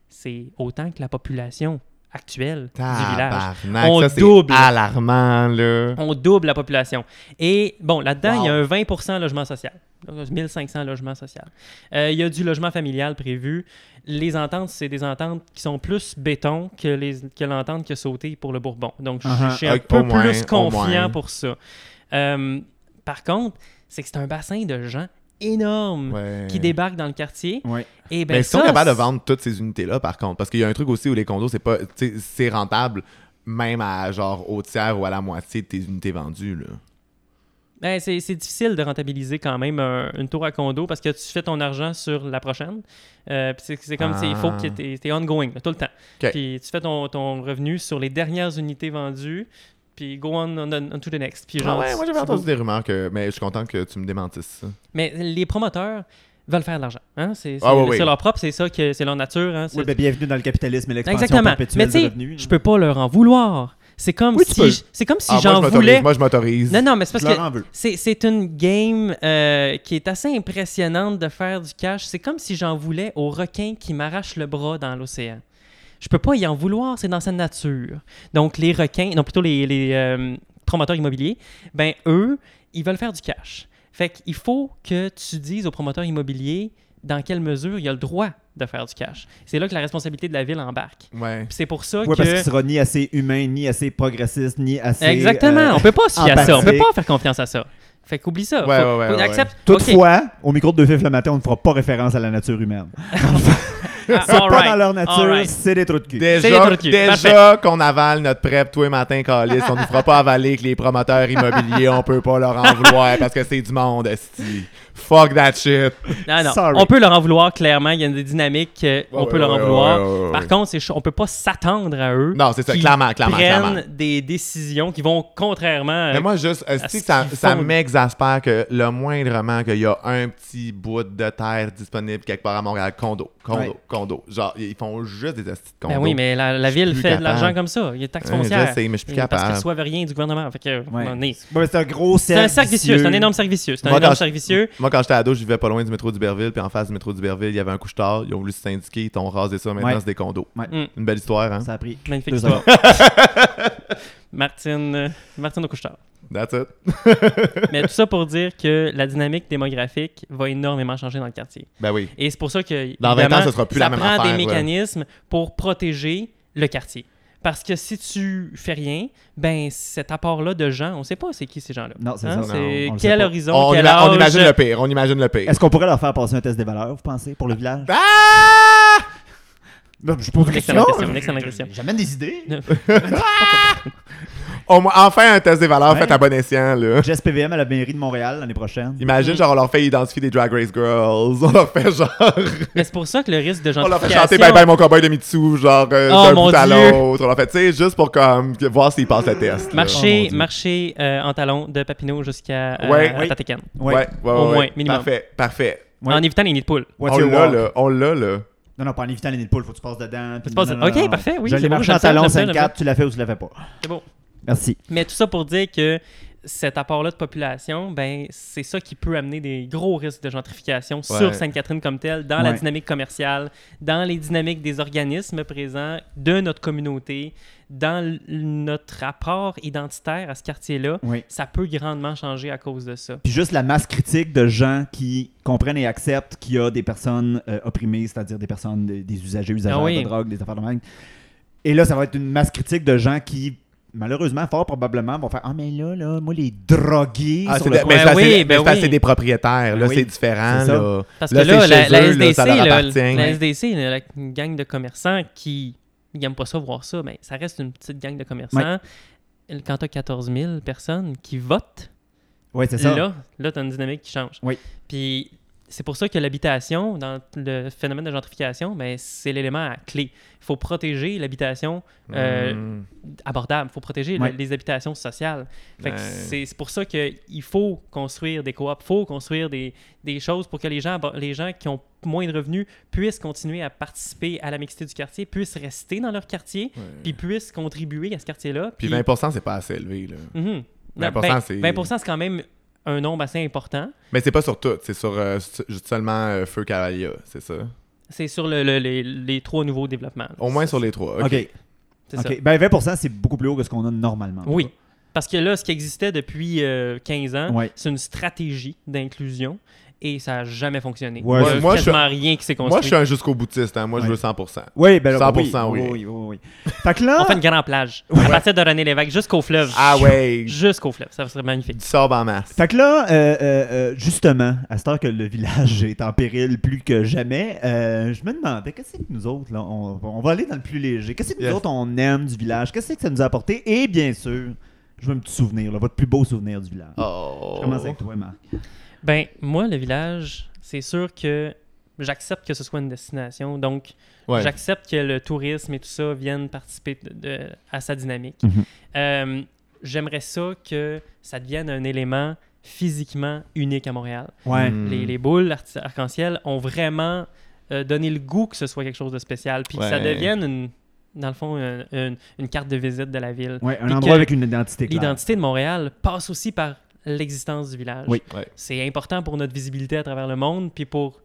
C'est autant que la population actuelle du village. On ça, double. alarmant, là. On double la population. Et bon, là-dedans, Wow. il y a un 20% logement social. Donc, 1500 logements sociaux. Euh, il y a du logement familial prévu. Les ententes, c'est des ententes qui sont plus béton que, les, que l'entente qui a sauté pour le Bourbon. Donc, je- Uh-huh. je suis un peu moins, plus confiant pour ça. Euh, par contre, c'est que c'est un bassin de gens énorme Ouais. qui débarquent dans le quartier. Ouais. Et ben Mais ils sont capables de vendre toutes ces unités-là, par contre. Parce qu'il y a un truc aussi où les condos, c'est pas. tu C'est rentable, même à genre au tiers ou à la moitié de tes unités vendues, là. Ben, c'est, c'est difficile de rentabiliser quand même un- une tour à condo parce que tu fais ton argent sur la prochaine. Euh, c'est, comme, c'est- il faut Ah. que tu es ongoing là, tout le temps. Puis tu fais ton, ton revenu sur les dernières unités vendues, puis go on, on, on to the next. Puis Ah genre, ouais, moi j'avais tu- entendu des rumeurs que. Mais je suis content que tu me démentisses ça. Mais les promoteurs veulent faire de l'argent. Hein? C'est, Ah leur propre, c'est ça que c'est leur nature. Hein? Oui, ben, bienvenue dans le capitalisme et l'expansion Exactement. perpétuelle Mais tu du sais, revenu. je peux pas leur en vouloir. C'est comme Oui, si, peux. c'est comme si Ah, j'en voulais. Moi, je m'autorise. Non, non, mais c'est parce Je que leur en veux. C'est, c'est une game euh, qui est assez impressionnante de faire du cash. C'est comme si j'en voulais au requin qui m'arrache le bras dans l'océan. Je peux pas y en vouloir, c'est dans sa nature. Donc les requins, non plutôt les, les, euh, promoteurs immobiliers, ben eux, ils veulent faire du cash. Fait qu'il faut que tu dises aux promoteurs immobiliers dans quelle mesure il y a le droit de faire du cash. C'est là que la responsabilité de la ville embarque. Ouais. Puis c'est pour ça Oui, que... parce qu'il sera ni assez humain, ni assez progressiste, ni assez. Exactement. euh, on peut pas se fier à ça. On peut pas faire confiance à ça. Fait qu'oublie ça. Ouais, Faut- ouais, ouais, faut ouais, accepte-. Toutefois, au micro de deux fifs le matin, on ne fera pas référence à la nature humaine. C'est pas dans leur nature, c'est des trous de cul. Déjà, trous de cul. déjà qu'on avale notre prep tous les matins, Calis, on ne fera pas avaler que les promoteurs immobiliers, on peut pas leur en vouloir parce que c'est du monde, esti. Fuck that shit. Non, non. Sorry. On peut leur en vouloir, clairement. Il y a des dynamiques qu'on Ouais, peut ouais, leur en ouais, vouloir. ouais, ouais, ouais, Par contre, c'est on peut pas s'attendre à eux. Non, c'est ça, qui clairement, clairement, prennent clairement. des décisions qui vont contrairement. Mais moi, juste, à ce ça, ça m'exaspère que le moindrement qu'il y a un petit bout de terre disponible quelque part à Montréal, condo, condo, Ouais. condo. Genre, ils font juste des estis de condo. Ben oui, mais la, ville fait de capable. l'argent comme ça. Il y a des taxes Ouais, foncières. je sais, mais je suis plus Et Parce qu'ils capable. reçoivent rien du gouvernement. Fait que, c'est un gros C'est cercle un cercle vicieux, c'est un énorme cercle vicieux. C'est un énorme cercle vicieux. Moi, quand j'étais ado, je vivais pas loin du métro d'Iberville, puis en face du métro d'Iberville, il y avait un couche-tard. Ils ont voulu se syndiquer, ils ont rasé ça. Maintenant, Ouais. c'est des condos. Ouais. Mm. Une belle histoire, hein? Ça a pris. Magnifique Deux histoire. Martine, euh, Martine au couche-tard. That's it. Mais tout ça pour dire que la dynamique démographique va énormément changer dans le quartier. Ben oui. Et c'est pour ça que Dans 20 ans, évidemment, ce sera plus ça la même prend affaire, des ouais. mécanismes pour protéger le quartier. Parce que si tu fais rien, ben cet apport-là de gens, on sait pas c'est qui ces gens-là. Non, c'est Hein? ça. C'est Non, quel horizon, On, quel ima- âge? on imagine le pire. On imagine le pire. Est-ce qu'on pourrait leur faire passer un test des valeurs, vous pensez, pour le village? Ah! Non, je pose une question. question. J'amène des idées. Moins, enfin un test des valeurs Ouais. fait à bon escient, là. Jess PVM à la mairie de Montréal l'année prochaine. Imagine, genre, on leur fait identifier des Drag Race Girls. On leur fait, genre... Mais c'est pour ça que le risque de On leur fait chanter Bye Bye Mon Cowboy de Mitsu, genre, euh, Oh, d'un mon bout à Dieu. l'autre. On leur fait, tu sais, juste pour, comme, voir s'ils passent le test. Marcher, Oh, marcher euh, en talon de Papineau jusqu'à euh, Ouais. à Oui. Tatekan. Ouais. Ouais, ouais, Au moins, minimum. Parfait, parfait. Ouais. En évitant les nids de poule. On l'a, là. On l'a, là. Non, non, pas en évitant les nids de poule, faut que tu passes dedans. puis Tu passes- non, non, ok, parfait, oui, Je c'est l'ai bon, marché en ça, talon j'aime ça, j'aime 54, tu l'as fait ou tu l'as fait pas. C'est beau. Merci. Mais tout ça pour dire que cet apport-là de population, ben, c'est ça qui peut amener des gros risques de gentrification sur. Sainte-Catherine comme telle, dans la dynamique commerciale, dans les dynamiques des organismes présents, de notre communauté, dans notre rapport identitaire à ce quartier-là. Oui. Ça peut grandement changer à cause de ça. Puis juste la masse critique de gens qui comprennent et acceptent qu'il y a des personnes euh, opprimées, c'est-à-dire des personnes, des, des usagers, usagères Ah oui. de drogue, des affaires de même. Et là, ça va être une masse critique de gens qui, malheureusement, fort probablement, vont faire Ah, mais là, là, moi, les drogués Ah, sur c'est le de- coin- mais Ben ça, oui, c'est ben mais ça, oui. c'est des propriétaires. Là, Oui. c'est différent. Là. Parce Là, que là, c'est la, la eux, SDC, ça là, leur appartient. la Ouais. SDC, là, la une gang de commerçants qui n'aiment pas ça voir ça, mais ça reste une petite gang de commerçants. Quand tu as 14 000 personnes qui votent, Ouais, c'est ça. là, là tu as une dynamique qui change. Oui. Puis c'est pour ça que l'habitation, dans le phénomène de gentrification, ben, c'est l'élément clé. Il faut protéger l'habitation euh, Mm. abordable, il faut protéger le- les habitations sociales. Ouais. c'est pour ça qu'il faut construire des coops, il faut construire des, des choses pour que les gens, les gens qui ont moins de revenus puissent continuer à participer à la mixité du quartier, puissent rester dans leur quartier, puis puissent contribuer à ce quartier-là. Puis 20% c'est pas assez élevé. Là. Mhm. 20%, Ben, c'est- 20%, c'est quand même un nombre assez important. Mais c'est pas sur tout. C'est sur euh, seulement euh, Feu Cavalia, c'est ça? C'est sur le- le- les, les trois nouveaux développements. Au moins sur les trois. OK. OK. C'est OK. ça. Ben, 20 c'est beaucoup plus haut que ce qu'on a normalement. Oui. Parce que là, ce qui existait depuis euh, 15 ans, Ouais. c'est une stratégie d'inclusion et ça n'a jamais fonctionné. Ouais, Il y a c'est- moi, je rien qui s'est construit. Moi, je suis un jusqu'au boutiste. Hein. Moi, je veux 100%. Oui, ben là, 100% oui. oui. Oui, oui. Fait que là, On fait une grande plage. À partir de René Lévesque jusqu'au fleuve. Ah ouais! Jusqu'au fleuve. Ça serait magnifique. Du sable en masse. Fait que là, euh, euh, euh, justement, à cette heure que le village est en péril plus que jamais, euh, je me demandais, qu'est-ce que nous autres, là, on, on va aller dans le plus léger? Qu'est-ce que nous Yes. autres, on aime du village? Qu'est-ce que ça nous a apporté? Et bien sûr, je veux un petit souvenir, là, votre plus beau souvenir du village. Oh. Je commence avec toi, Marc. Ben, moi, le village, c'est sûr que j'accepte que ce soit une destination. Donc, Ouais. j'accepte que le tourisme et tout ça viennent participer de- de- à sa dynamique. Mhm. Euh, J'aimerais ça que ça devienne un élément physiquement unique à Montréal. Ouais. Mm. Les, les boules arc-en-ciel ont vraiment euh, donné le goût que ce soit quelque chose de spécial. Puis que ça devienne, une, dans le fond, une, une- une carte de visite de la ville. Ouais, un Puis endroit avec une identité claire. L'identité de Montréal passe aussi par l'existence du village. Oui. Ouais. C'est important pour notre visibilité à travers le monde, puis pour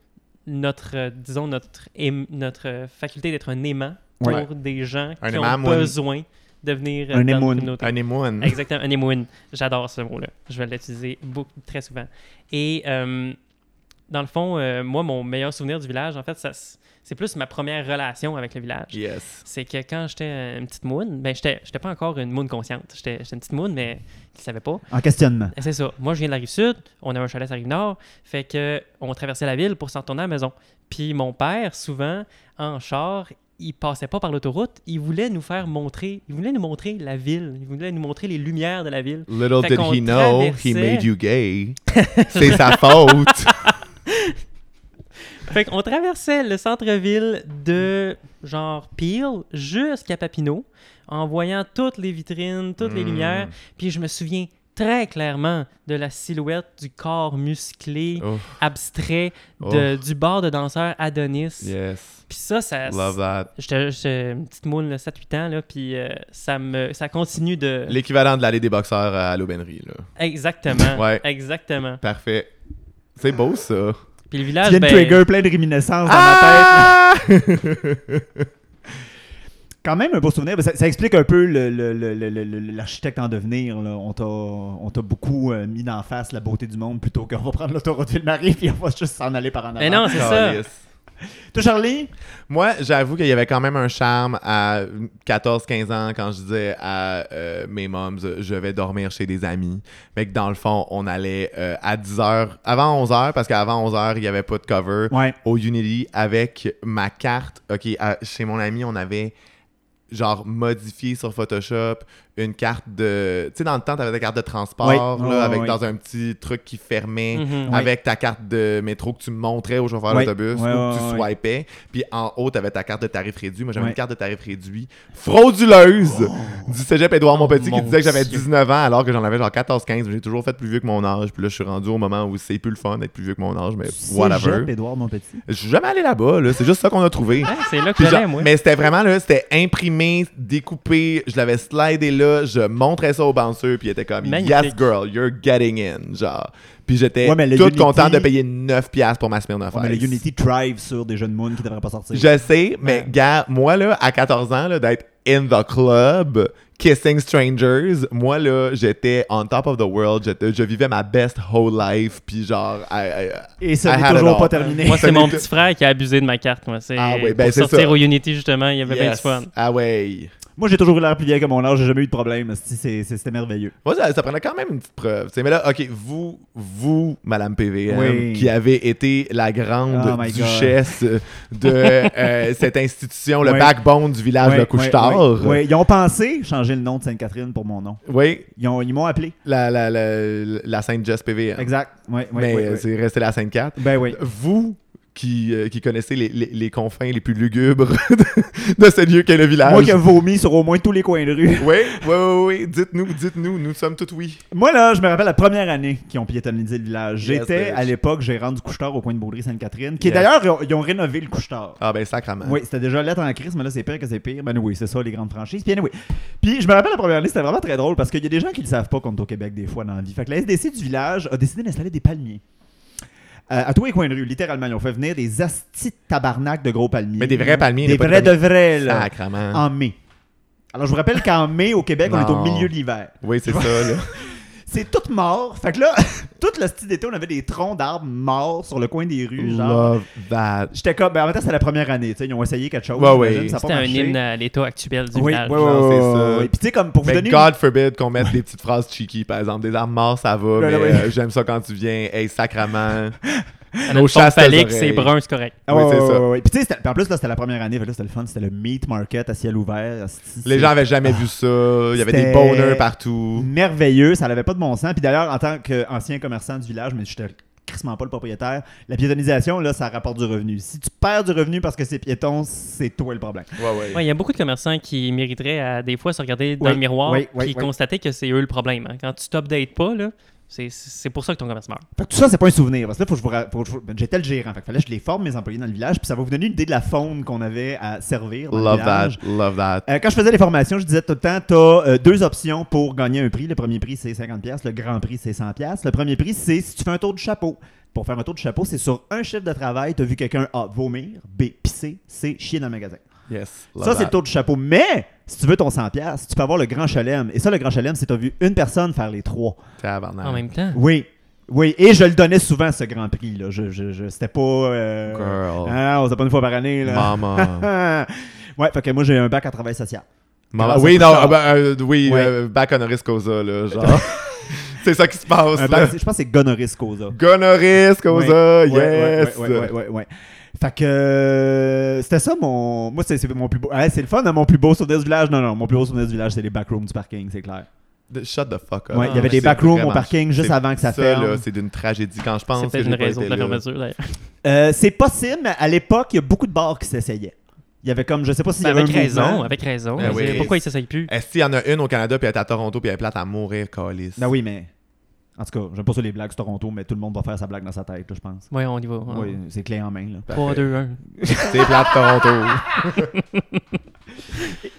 notre, euh, disons, notre, aim- notre euh, faculté d'être un aimant pour Ouais. des gens Un qui ont besoin de venir euh, Un dans notre. Un émoine. Exactement, un émoune. J'adore ce mot-là. Je vais l'utiliser beaucoup, très souvent. Et euh, dans le fond, euh, moi, mon meilleur souvenir du village, en fait, ça, c'est plus ma première relation avec le village. Yes. C'est que quand j'étais une petite moune, ben j'étais j'étais pas encore une moune consciente. J'étais j'étais une petite moune, mais qui savait pas. En questionnement. Et C'est ça. Moi, je viens de la rive sud. On a un chalet à la rive nord. Fait que on traversait la ville pour s'en retourner à la maison. Puis mon père, souvent, en char, il passait pas par l'autoroute. Il voulait nous faire montrer, il voulait nous montrer la ville. Il voulait nous montrer les lumières de la ville. Little Fait did he know, he made you gay. C'est sa faute. Fait qu'on traversait le centre-ville de genre Peel jusqu'à Papineau en voyant toutes les vitrines, toutes les Mm. lumières. Puis je me souviens très clairement de la silhouette du corps musclé, abstrait de- du bar de danseur Adonis. yes. Puis ça, ça. Love that. J'étais j'étais une petite moule, là, 7-8 ans, là, puis euh, ça, me, ça continue de. L'équivalent de l'allée des boxeurs à l'aubainerie, là. Exactement. Ouais. Exactement. Parfait. C'est beau, ça. Puis le Tu village. ben, trigger plein de réminiscences dans Ah! ma tête. Quand même un beau souvenir. Ça, ça explique un peu le- le- le- le- le- le- l'architecte en devenir. là. On t'a on t'a beaucoup euh, mis d'en face la beauté du monde plutôt qu'on va prendre l'autoroute Ville-Marie puis on va juste s'en aller par en avant. Mais non, c'est ça. Toi, Charlie? Moi, j'avoue qu'il y avait quand même un charme à 14-15 ans quand je disais à euh, mes moms, je vais dormir chez des amis. Mais que dans le fond, on allait euh, à 10h, avant 11h, parce qu'avant 11h, il n'y avait pas de cover, Ouais. au Unity avec ma carte. OK, à- chez mon ami, on avait genre modifié sur Photoshop une carte de... Tu sais, dans le temps, tu avais ta carte de transport, là, avec dans un petit truc qui fermait Mhm. Avec ta carte de métro que tu montrais au chauffeur d'autobus ou que tu swipais. Puis en haut, tu avais ta carte de tarif réduit. Moi, j'avais une carte de tarif réduit frauduleuse du cégep Édouard Montpetit qui mon disait que j'avais Dieu. 19 ans alors que j'en avais genre 14-15. J'ai toujours fait plus vieux que mon âge. Puis là, je suis rendu au moment où c'est plus le fun d'être plus vieux que mon âge, mais whatever. Cégep, Édouard, mon petit. Je suis jamais allé là-bas, là. C'est juste ça qu'on a trouvé. Ouais, c'est là que genre- moi. mais c'était vraiment là, c'était imprimé, découpé, je l'avais slidé là, je montrais ça au bouncer, puis il était comme Magnifique. Yes girl, you're getting in, genre. Puis j'étais Ouais, tout Unity- content de payer 9 piastres pour ma Smirnoff Ouais, mais le. Unity thrive sur des jeunes moons qui devraient pas sortir. Je sais, mais Ouais. gars, moi là, à 14 ans, là, d'être in the club, kissing strangers, moi là, j'étais on top of the world, j'étais- je vivais ma best whole life, puis genre, I- I- Et ça n'est toujours pas terminé. Moi, c'est mon petit frère qui a abusé de ma carte. Moi. C'est Ah oui, ben pour c'est sortir ça. au Unity, justement, il y avait bien du yes. fun. Ah ouais. Moi, j'ai toujours eu l'air plus vieille que mon âge, j'ai jamais eu de problème. C'était merveilleux. Moi, ça, ça prenait quand même une petite preuve. tu sais. mais là, OK, vous, vous, Madame PVM, Oui. qui avez été la grande Oh duchesse de euh, cette institution, le Oui. backbone du village de Couche-Tard. ouais. Ils ont pensé changer le nom de Sainte-Catherine pour mon nom. Oui, Ils ont- ils m'ont appelé. la, la, la, la Sainte Jess PVM. Exact. Ouais, ouais, mais ouais. c'est resté la Sainte 4. Ben oui. Vous, qui, euh, qui connaissez les, les, les confins les plus lugubres de, de ce lieu qu'est le village. Moi qui ai vomi sur au moins tous les coins de rue. Oui, oui, oui, oui. Dites-nous, dites-nous. Nous sommes tous oui. Moi, là, je me rappelle la première année qu'ils ont piétonnisé le village. J'étais à l'époque gérant du couche-tard au coin de Baudry-Sainte-Catherine, qui Yes. d'ailleurs, ils ont, ils ont rénové le couche-tard. Ah ben sacrament. Oui, c'était déjà lettre en crise, mais là, c'est pire que c'est pire. Ben oui, c'est ça, les grandes franchises. Puis anyway. Puis je me rappelle la première année, c'était vraiment très drôle parce qu'il y a des gens qui le savent pas qu'on est au Québec des fois dans la vie. Fait que la SDC du village a décidé d'installer des palmiers. Euh, à tous les coins de rue, littéralement. Ils ont fait venir des astis de tabarnak de gros palmiers. Mais des vrais palmiers, Des vrais de vrais, là. Sacrament. En mai. Alors, je vous rappelle qu'en mai, au Québec, on est au milieu de l'hiver. Oui, c'est ça, là. C'est tout mort. Fait que là, toute le style d'été, on avait des troncs d'arbres morts sur le coin des rues. Genre. Love that. J'étais comme. Ben, en même temps, c'était la première année. tu sais, Ils ont essayé quelque chose. Ouais, ouais. C'était un hymne à l'état actuel du Oui, village. ouais, genre, ouais, c'est ouais, ça. ouais. Puis tu sais, comme pour vous donner. God forbid qu'on mette des petites phrases cheeky, par exemple. Des arbres morts, ça va, Ouais, mais ouais. euh, j'aime ça quand tu viens. Hey, sacrament. Nos notre forme chastes phallique, oreilles. c'est brun, c'est correct. Ah, Oui, ouais, c'est ouais, ça. ouais, ouais. Puis tu sais, en plus, là, c'était la première année. Là, c'était le fun. C'était le meat market à ciel ouvert. Les gens avaient jamais vu ça. Il y avait des bonheurs partout. Merveilleux. Ça n'avait pas de bon sens. Puis d'ailleurs, en tant qu'ancien commerçant du village, mais je j'étais crissement pas le propriétaire, la piétonisation, là, ça rapporte du revenu. Si tu perds du revenu parce que c'est piéton, c'est toi le problème. Ouais, ouais. Ouais, il y a beaucoup de commerçants qui mériteraient à des fois se regarder dans Oui, le miroir oui, et oui, oui. constater que c'est eux le problème. hein. Quand tu t'updates pas, là, c'est- c'est pour ça que ton commerce meurt. Fait que tout ça, c'est pas un souvenir. Parce que là, faut que je vous ra- faut que je vous- ben, j'étais le gérant. Fait que fallait que je les forme, mes employés dans le village. Puis ça va vous donner une idée de la faune qu'on avait à servir dans le Love that. village. Love that. Euh, quand je faisais les formations, je disais tout le temps, tu as deux options pour gagner un prix. Le premier prix, c'est 50$. Le grand prix, c'est 100$. Le premier prix, c'est si tu fais un tour de chapeau. Pour faire un tour de chapeau, c'est sur un chiffre de travail, tu as vu quelqu'un A, vomir, B, pisser, C, chier dans le magasin. Yes. Love ça, c'est le tour de chapeau. Mais, si tu veux ton 100$, tu peux avoir le grand chelem. Et ça, le grand chelem, c'est tu as vu une personne faire les trois. En même temps? Oui. Oui, et je le donnais souvent, ce Grand Prix. Là. Je, je, je- c'était pas... euh, Girl. Ah, on se pas une fois par année. Là. Maman. ouais, fait que moi, j'ai un bac en travail social. Maman. À Oui, non, ah ben, euh, oui, euh, back honoris causa, là, genre. c'est ça qui se passe, là. bac, je pense que c'est gonorrhea causa. Gonoris causa, yes! Ouais, ouais, ouais, ouais. Fait que euh, c'était ça mon. Moi, c'est c'est mon plus beau. Ouais, c'est le fun, hein, mon plus beau souvenir du village. Non, non, mon plus beau souvenir du village, c'est les backrooms du parking, c'est clair. Shut the fuck up. Ouais, il y avait Ah, des backrooms au parking juste avant que ça Ça, ferme. là, c'est d'une tragédie quand je pense C'est peut-être une pas raison de la fermeture, d'ailleurs. Euh, c'est possible, mais à l'époque, il y a beaucoup de bars qui s'essayaient. Il y avait comme, je sais pas s'il y avait Ben, avec un raison, mouvement. avec raison. Ben oui. Pourquoi il s'essaye plus? Est-ce qu'il y en a une au Canada, puis elle est à Toronto, puis elle est plate à mourir, Calis? Ben oui, mais. En tout cas, j'aime pas ça les blagues sur Toronto, mais tout le monde va faire sa blague dans sa tête, là, je pense. Oui, on y va. Oui, c'est clé en main. Là. 3, 2, 1. C'est plate, Toronto.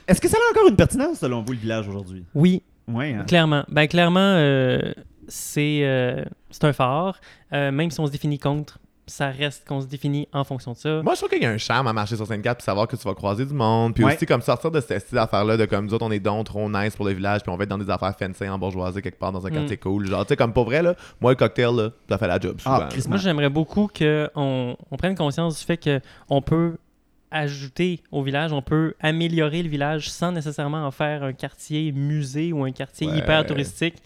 Est-ce que ça a encore une pertinence, selon vous, le village aujourd'hui? Oui, Oui, hein? clairement. Ben, clairement, euh, c'est euh, c'est un phare. Euh, même si on se définit contre, ça reste qu'on se définit en fonction de ça. Moi, je trouve qu'il y a un charme à marcher sur Sainte-Catherine puis savoir que tu vas croiser du monde. Puis Ouais. aussi, comme sortir de cette style d'affaires-là, de comme nous autres, on est donc trop nice pour le village, puis on va être dans des affaires fancy en bourgeoisie quelque part dans un Mm. quartier cool. Genre, tu sais, comme pour vrai, là, moi, le cocktail, là, ça fait la job souvent. Ah, Moi, j'aimerais beaucoup qu'on on prenne conscience du fait qu'on peut ajouter au village, on peut améliorer le village sans nécessairement en faire un quartier musée ou un quartier Ouais. hyper touristique.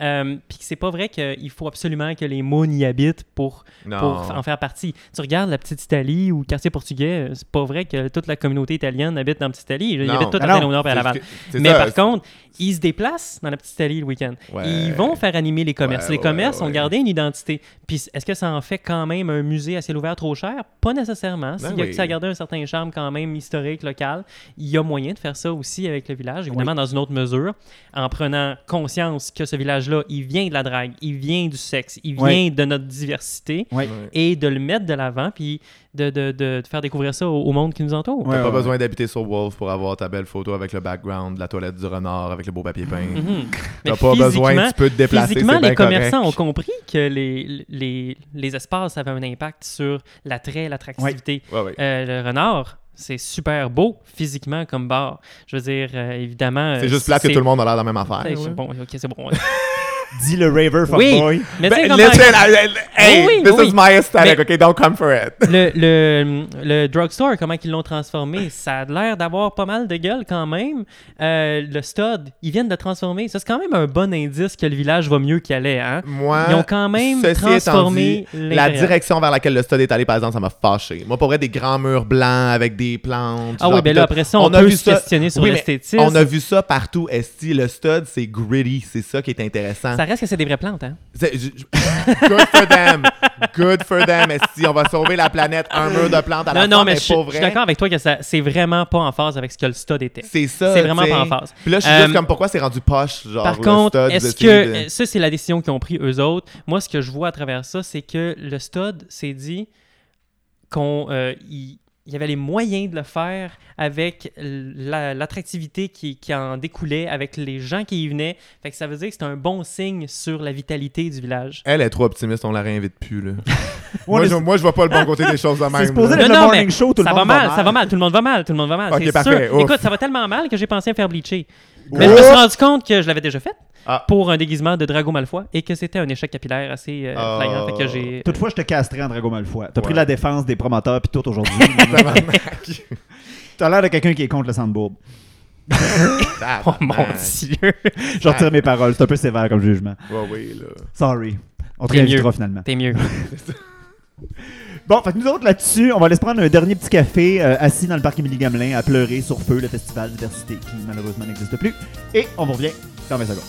Euh, Puis que c'est pas vrai qu'il faut absolument que les Moons y habitent pour, en faire partie. Tu regardes la petite Italie ou le quartier portugais, euh, c'est pas vrai que toute la communauté italienne habite dans la petite Italie. Ils habitent tout Ah à. Saint-Léonard et à Laval. Mais ça, par contre, ils se déplacent dans la petite Italie le week-end. Ouais. Ils vont faire animer les commerces. Ouais, les ouais, commerces ont gardé une identité. Puis est-ce que ça en fait quand même un musée à ciel ouvert trop cher? Pas nécessairement. S'il y a Ben oui. que ça a gardé un certain charme quand même historique, local, il y a moyen de faire ça aussi avec le village, évidemment dans une autre mesure, en prenant conscience que ce village-là, il vient de la drague, il vient du sexe, il vient de notre diversité, et de le mettre de l'avant, puis de, de- de- de faire découvrir ça au, au monde qui nous entoure. Ouais, T'as pas ouais, besoin d'habiter sur Wolf pour avoir ta belle photo avec le background de la toilette du renard avec le beau papier peint. Mhm. T'as Mais pas besoin, physiquement- tu peux te déplacer, Physiquement, les commerçants correct. ont compris que les, les, les espaces avaient un impact sur l'attrait, l'attractivité. Ouais, ouais. Euh, le renard, c'est super beau physiquement comme bar. Je veux dire, euh, évidemment. C'est euh, juste plate que tout le monde a l'air de la même affaire. c'est- ouais. Bon, ok, c'est bon. Dit le raver Oui. fuckboy. Mais tu sais, Ben, comme listen, par- I- I- hey, Oui, oui, this oui. is my aesthetic, Mais- okay? Don't come for it. le, le, le drugstore, comment ils l'ont transformé, ça a l'air d'avoir pas mal de gueule quand même. Euh, le stud, ils viennent de transformer. Ça, c'est quand même un bon indice que le village va mieux qu'il allait. Hein? Moi, Ils ont quand même transformé dit, la direction vers laquelle le stade est allé, par exemple, ça m'a fâché. Moi, pour vrai, des grands murs blancs avec des plantes. Ah genre, oui, ben là, après ça, on, a peut vu se ça- questionner sur Oui, mais l'esthétisme. On a vu ça partout. Esti, le stud, c'est gritty. C'est ça qui est intéressant. Ça reste que c'est des vraies plantes, hein? Je- Good for them. Good for them. Esti, on va sauver la planète. Un mur de plantes à la Non, non, fois, mais mais je, pour je suis vrai. d'accord avec toi que c'est vraiment pas en phase avec ce que le stud était. C'est ça. C'est vraiment t'sais. pas en phase. Puis là, je suis Euh, juste comme pourquoi c'est rendu poche, genre. Par contre, est-ce que de- euh, ça c'est la décision qu'ils ont pris eux autres Moi, ce que je vois à travers ça, c'est que le stud s'est dit qu'on euh, il il y avait les moyens de le faire avec la- l'attractivité qui, qui en découlait, avec les gens qui y venaient. Fait que ça veut dire que c'est un bon signe sur la vitalité du village. Elle est trop optimiste, on la réinvite plus, là. moi, je, moi, je vois pas le bon côté des choses de même. C'est supposé là. être Non, le non, morning mais show, tout le ça monde va mal, ça va mal, tout le monde va mal, tout le monde va mal. Ok, c'est parfait, sûr. ouf. Écoute, ça va tellement mal que j'ai pensé à faire bleacher. Mais je me suis rendu compte que je l'avais déjà fait Ah. pour un déguisement de Drago Malfoy et que c'était un échec capillaire assez euh, flagrant. Fait que j'ai. Toutefois, je te castrais en Drago Malfoy. T'as pris la défense des promoteurs puis tout aujourd'hui. T'as l'air de quelqu'un qui est contre le sandboard. Oh mon dieu! Je retire mes paroles. C'est un peu sévère comme jugement. Ouais, oui, là. Sorry. On te réinvitera mieux. finalement. T'es mieux. Bon, fait que nous autres là-dessus, on va aller se prendre un dernier petit café euh, assis dans le parc Émilie Gamelin à pleurer sur feu le festival diversité qui malheureusement n'existe plus. Et on vous revient dans 20 secondes.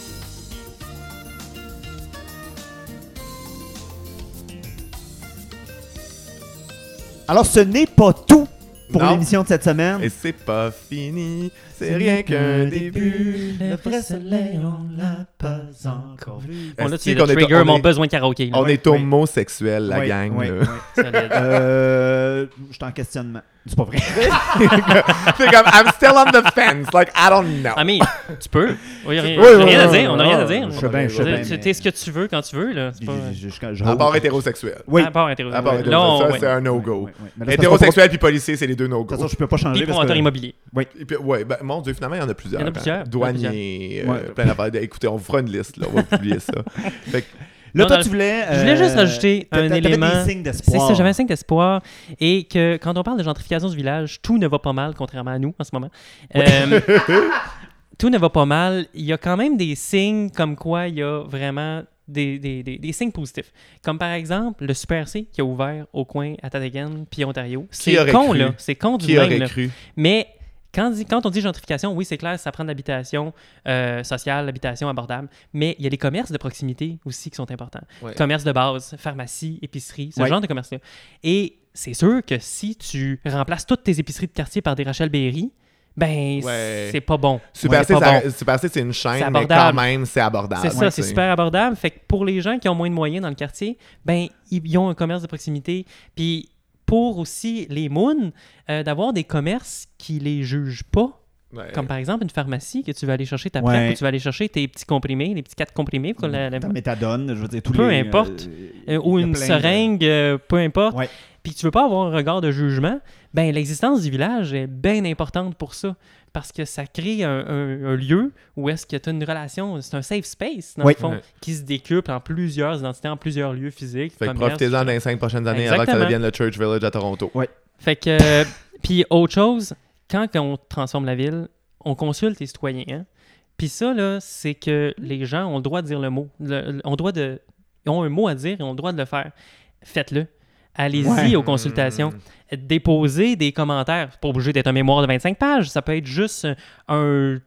Alors, ce n'est pas tout pour Non. l'émission de cette semaine. Et c'est pas fini, c'est rien qu'un début. Le vrai soleil, on l'a pas encore vu. Bon, là, Est-ce tu qu'on le est- trigger on mon est- besoin karaoké. là. On est homosexuels, la gang. oui, là. Euh, je suis en questionnement. C'est pas vrai. c'est comme, I'm still on the fence. Like, I don't know. Ah, mais tu peux. Oui, rien, Oui, oui, rien à oui, dire. On n'a oui, rien à oui, dire. Je sais bien, je sais Tu- bien. tu- T'es ce que tu veux quand tu veux. Là. Pas... Je- je- je- À part hétérosexuel. Oui. À part À hétérosexuel, Là, on- ça, ouais. c'est un Oui, no-go. oui, oui. Hétérosexuel puis policier, c'est les deux qu'on- De no-go. toute façon, je peux pas changer. Puis promoteur que- immobilier. Puis, ouais, ben, mon Dieu, finalement, il y en a plusieurs. Il y en a hein. plusieurs. A euh, plein d'affaires. Écoutez, on vous fera une liste, là, on va publier ça. Fait que, Là, Non, toi, tu voulais. Je voulais juste euh, rajouter t'a- un élément. des signes C'est d'espoir. ça, j'avais un signe d'espoir. Et que quand on parle de gentrification du village, tout ne va pas mal, contrairement à nous en ce moment. Euh, tout ne va pas mal. Il y a quand même des signes comme quoi il y a vraiment des, des, des, des signes positifs. Comme par exemple le Super C qui a ouvert au coin à Tatagan puis Ontario. C'est con, cru? là. C'est con du Qui même, là. cru? Mais quand, on dit gentrification, oui, c'est clair, ça prend de l'habitation euh, sociale, l'habitation abordable, mais il y a des commerces de proximité aussi qui sont importants. Ouais. Commerces de base, pharmacie, épicerie, ce Ouais. genre de commerce-là. Et c'est sûr que si tu remplaces toutes tes épiceries de quartier par des Rachel Berry, ben, Ouais. c'est pas bon. Super c'est bon. Une chaîne, mais quand abordable. même, c'est abordable. C'est ça, c'est super abordable. Fait que pour les gens qui ont moins de moyens dans le quartier, ben ils ils ont un commerce de proximité. Puis pour aussi les moons, euh, d'avoir des commerces qui les jugent pas. Ouais. Comme par exemple une pharmacie que tu vas aller chercher ta Ouais. PrEP, ou tu vas aller chercher tes petits comprimés, les petits quatre comprimés pour la- la- Ta méthadone, je veux dire, tous Peu les, importe. euh, euh, ou une de- seringue, peu importe, Ouais. puis que tu veux pas avoir un regard de jugement, ben l'existence du village est bien importante pour ça. Parce que ça crée un, un- un lieu où est-ce que tu as une relation, c'est un safe space, dans Oui. le fond, qui se décuple en plusieurs identités, en plusieurs lieux physiques. Fait que commerces. profitez-en dans les cinq prochaines années avant que ça Exactement. devienne le Church Village à Toronto. Fait que, euh, puis autre chose, quand on transforme la ville, on consulte les citoyens. hein. Puis ça, là, c'est que les gens ont le droit de dire le mot. Le- le- on doit de, ils ont un mot à dire et ont le droit de le faire. Faites-le. Allez-y Ouais. aux consultations. Déposez des commentaires. C'est pas obligé d'être un mémoire de 25 pages. Ça peut être juste un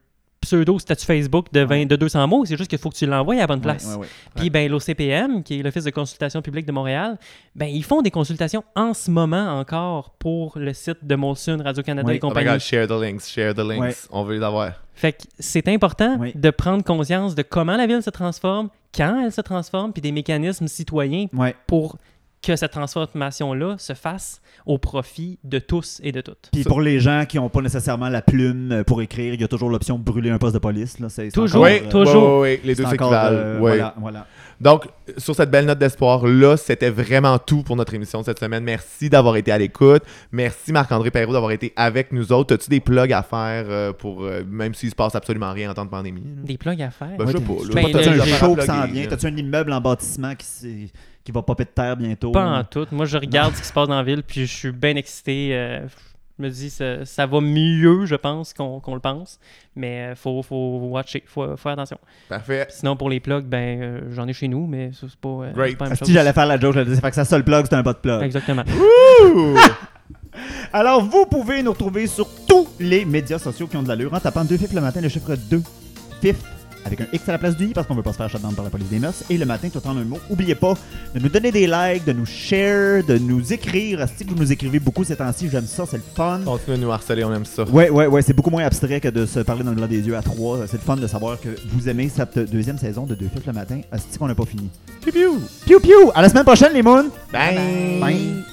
pseudo statut Facebook de, 20 de 200 mots. C'est juste qu'il faut que tu l'envoies à la bonne place. ouais, ouais. Puis ben, l'OCPM, qui est l'Office de consultation publique de Montréal, ben, ils font des consultations en ce moment encore pour le site de Molson, Radio-Canada et Oh my compagnie. god, share the links, share the links. On veut les avoir. fait que c'est important de prendre conscience de comment la ville se transforme, quand elle se transforme, puis des mécanismes citoyens pour que cette transformation-là se fasse au profit de tous et de toutes. Puis pour les gens qui n'ont pas nécessairement la plume pour écrire, il y a toujours l'option de brûler un poste de police. Là. C'est, c'est Toujours, encore, Oui, euh, toujours. oui, oui, les deux c'est encore, euh, ouais. Voilà, voilà. Donc, sur cette belle note d'espoir-là, c'était vraiment tout pour notre émission de cette semaine. Merci d'avoir été à l'écoute. Merci Marc-André Perrault d'avoir été avec nous autres. As-tu des plugs à faire euh, pour, euh, même s'il se passe absolument rien en temps de pandémie? Des plugs à faire? Ben, je sais pas. là. Ben, T'as-tu un show qui s'en vient? T'as-tu un immeuble en bâtiment qui, s'est- qui va popper de terre bientôt? Pas en tout. Moi, je regarde ce qui se passe dans la ville, puis je suis bien excité. euh, je me dis, ça, ça va mieux, je pense, qu'on le pense. Mais il faut, faut watcher, faut, faut faire attention. Parfait. Sinon, pour les plugs, ben, euh, j'en ai chez nous, mais ça, c'est pas, euh, Great. pas la même Si chose. j'allais faire la joke, j'allais dire fait que sa seule plug, c'est un bot plug. Exactement. Alors, vous pouvez nous retrouver sur tous les médias sociaux qui ont de l'allure en tapant 2 FIF le matin, le chiffre 2 FIF avec un X à la place du I parce qu'on veut pas se faire shutdown par la police des mœurs. Et le matin, tout en un mot. Oubliez pas de nous donner des likes, de nous share, de nous écrire. Si vous nous écrivez beaucoup ces temps-ci, j'aime ça, c'est le fun. Continue de nous harceler, on aime ça. Ouais, ouais, ouais, c'est beaucoup moins abstrait que de se parler dans le blanc des yeux à trois. C'est le fun de savoir que vous aimez cette deuxième saison de Deux FIF le matin. Asti qu'on n'a pas fini. Piu piu! Piu piu! À la semaine prochaine, les moons! Bye! Bye.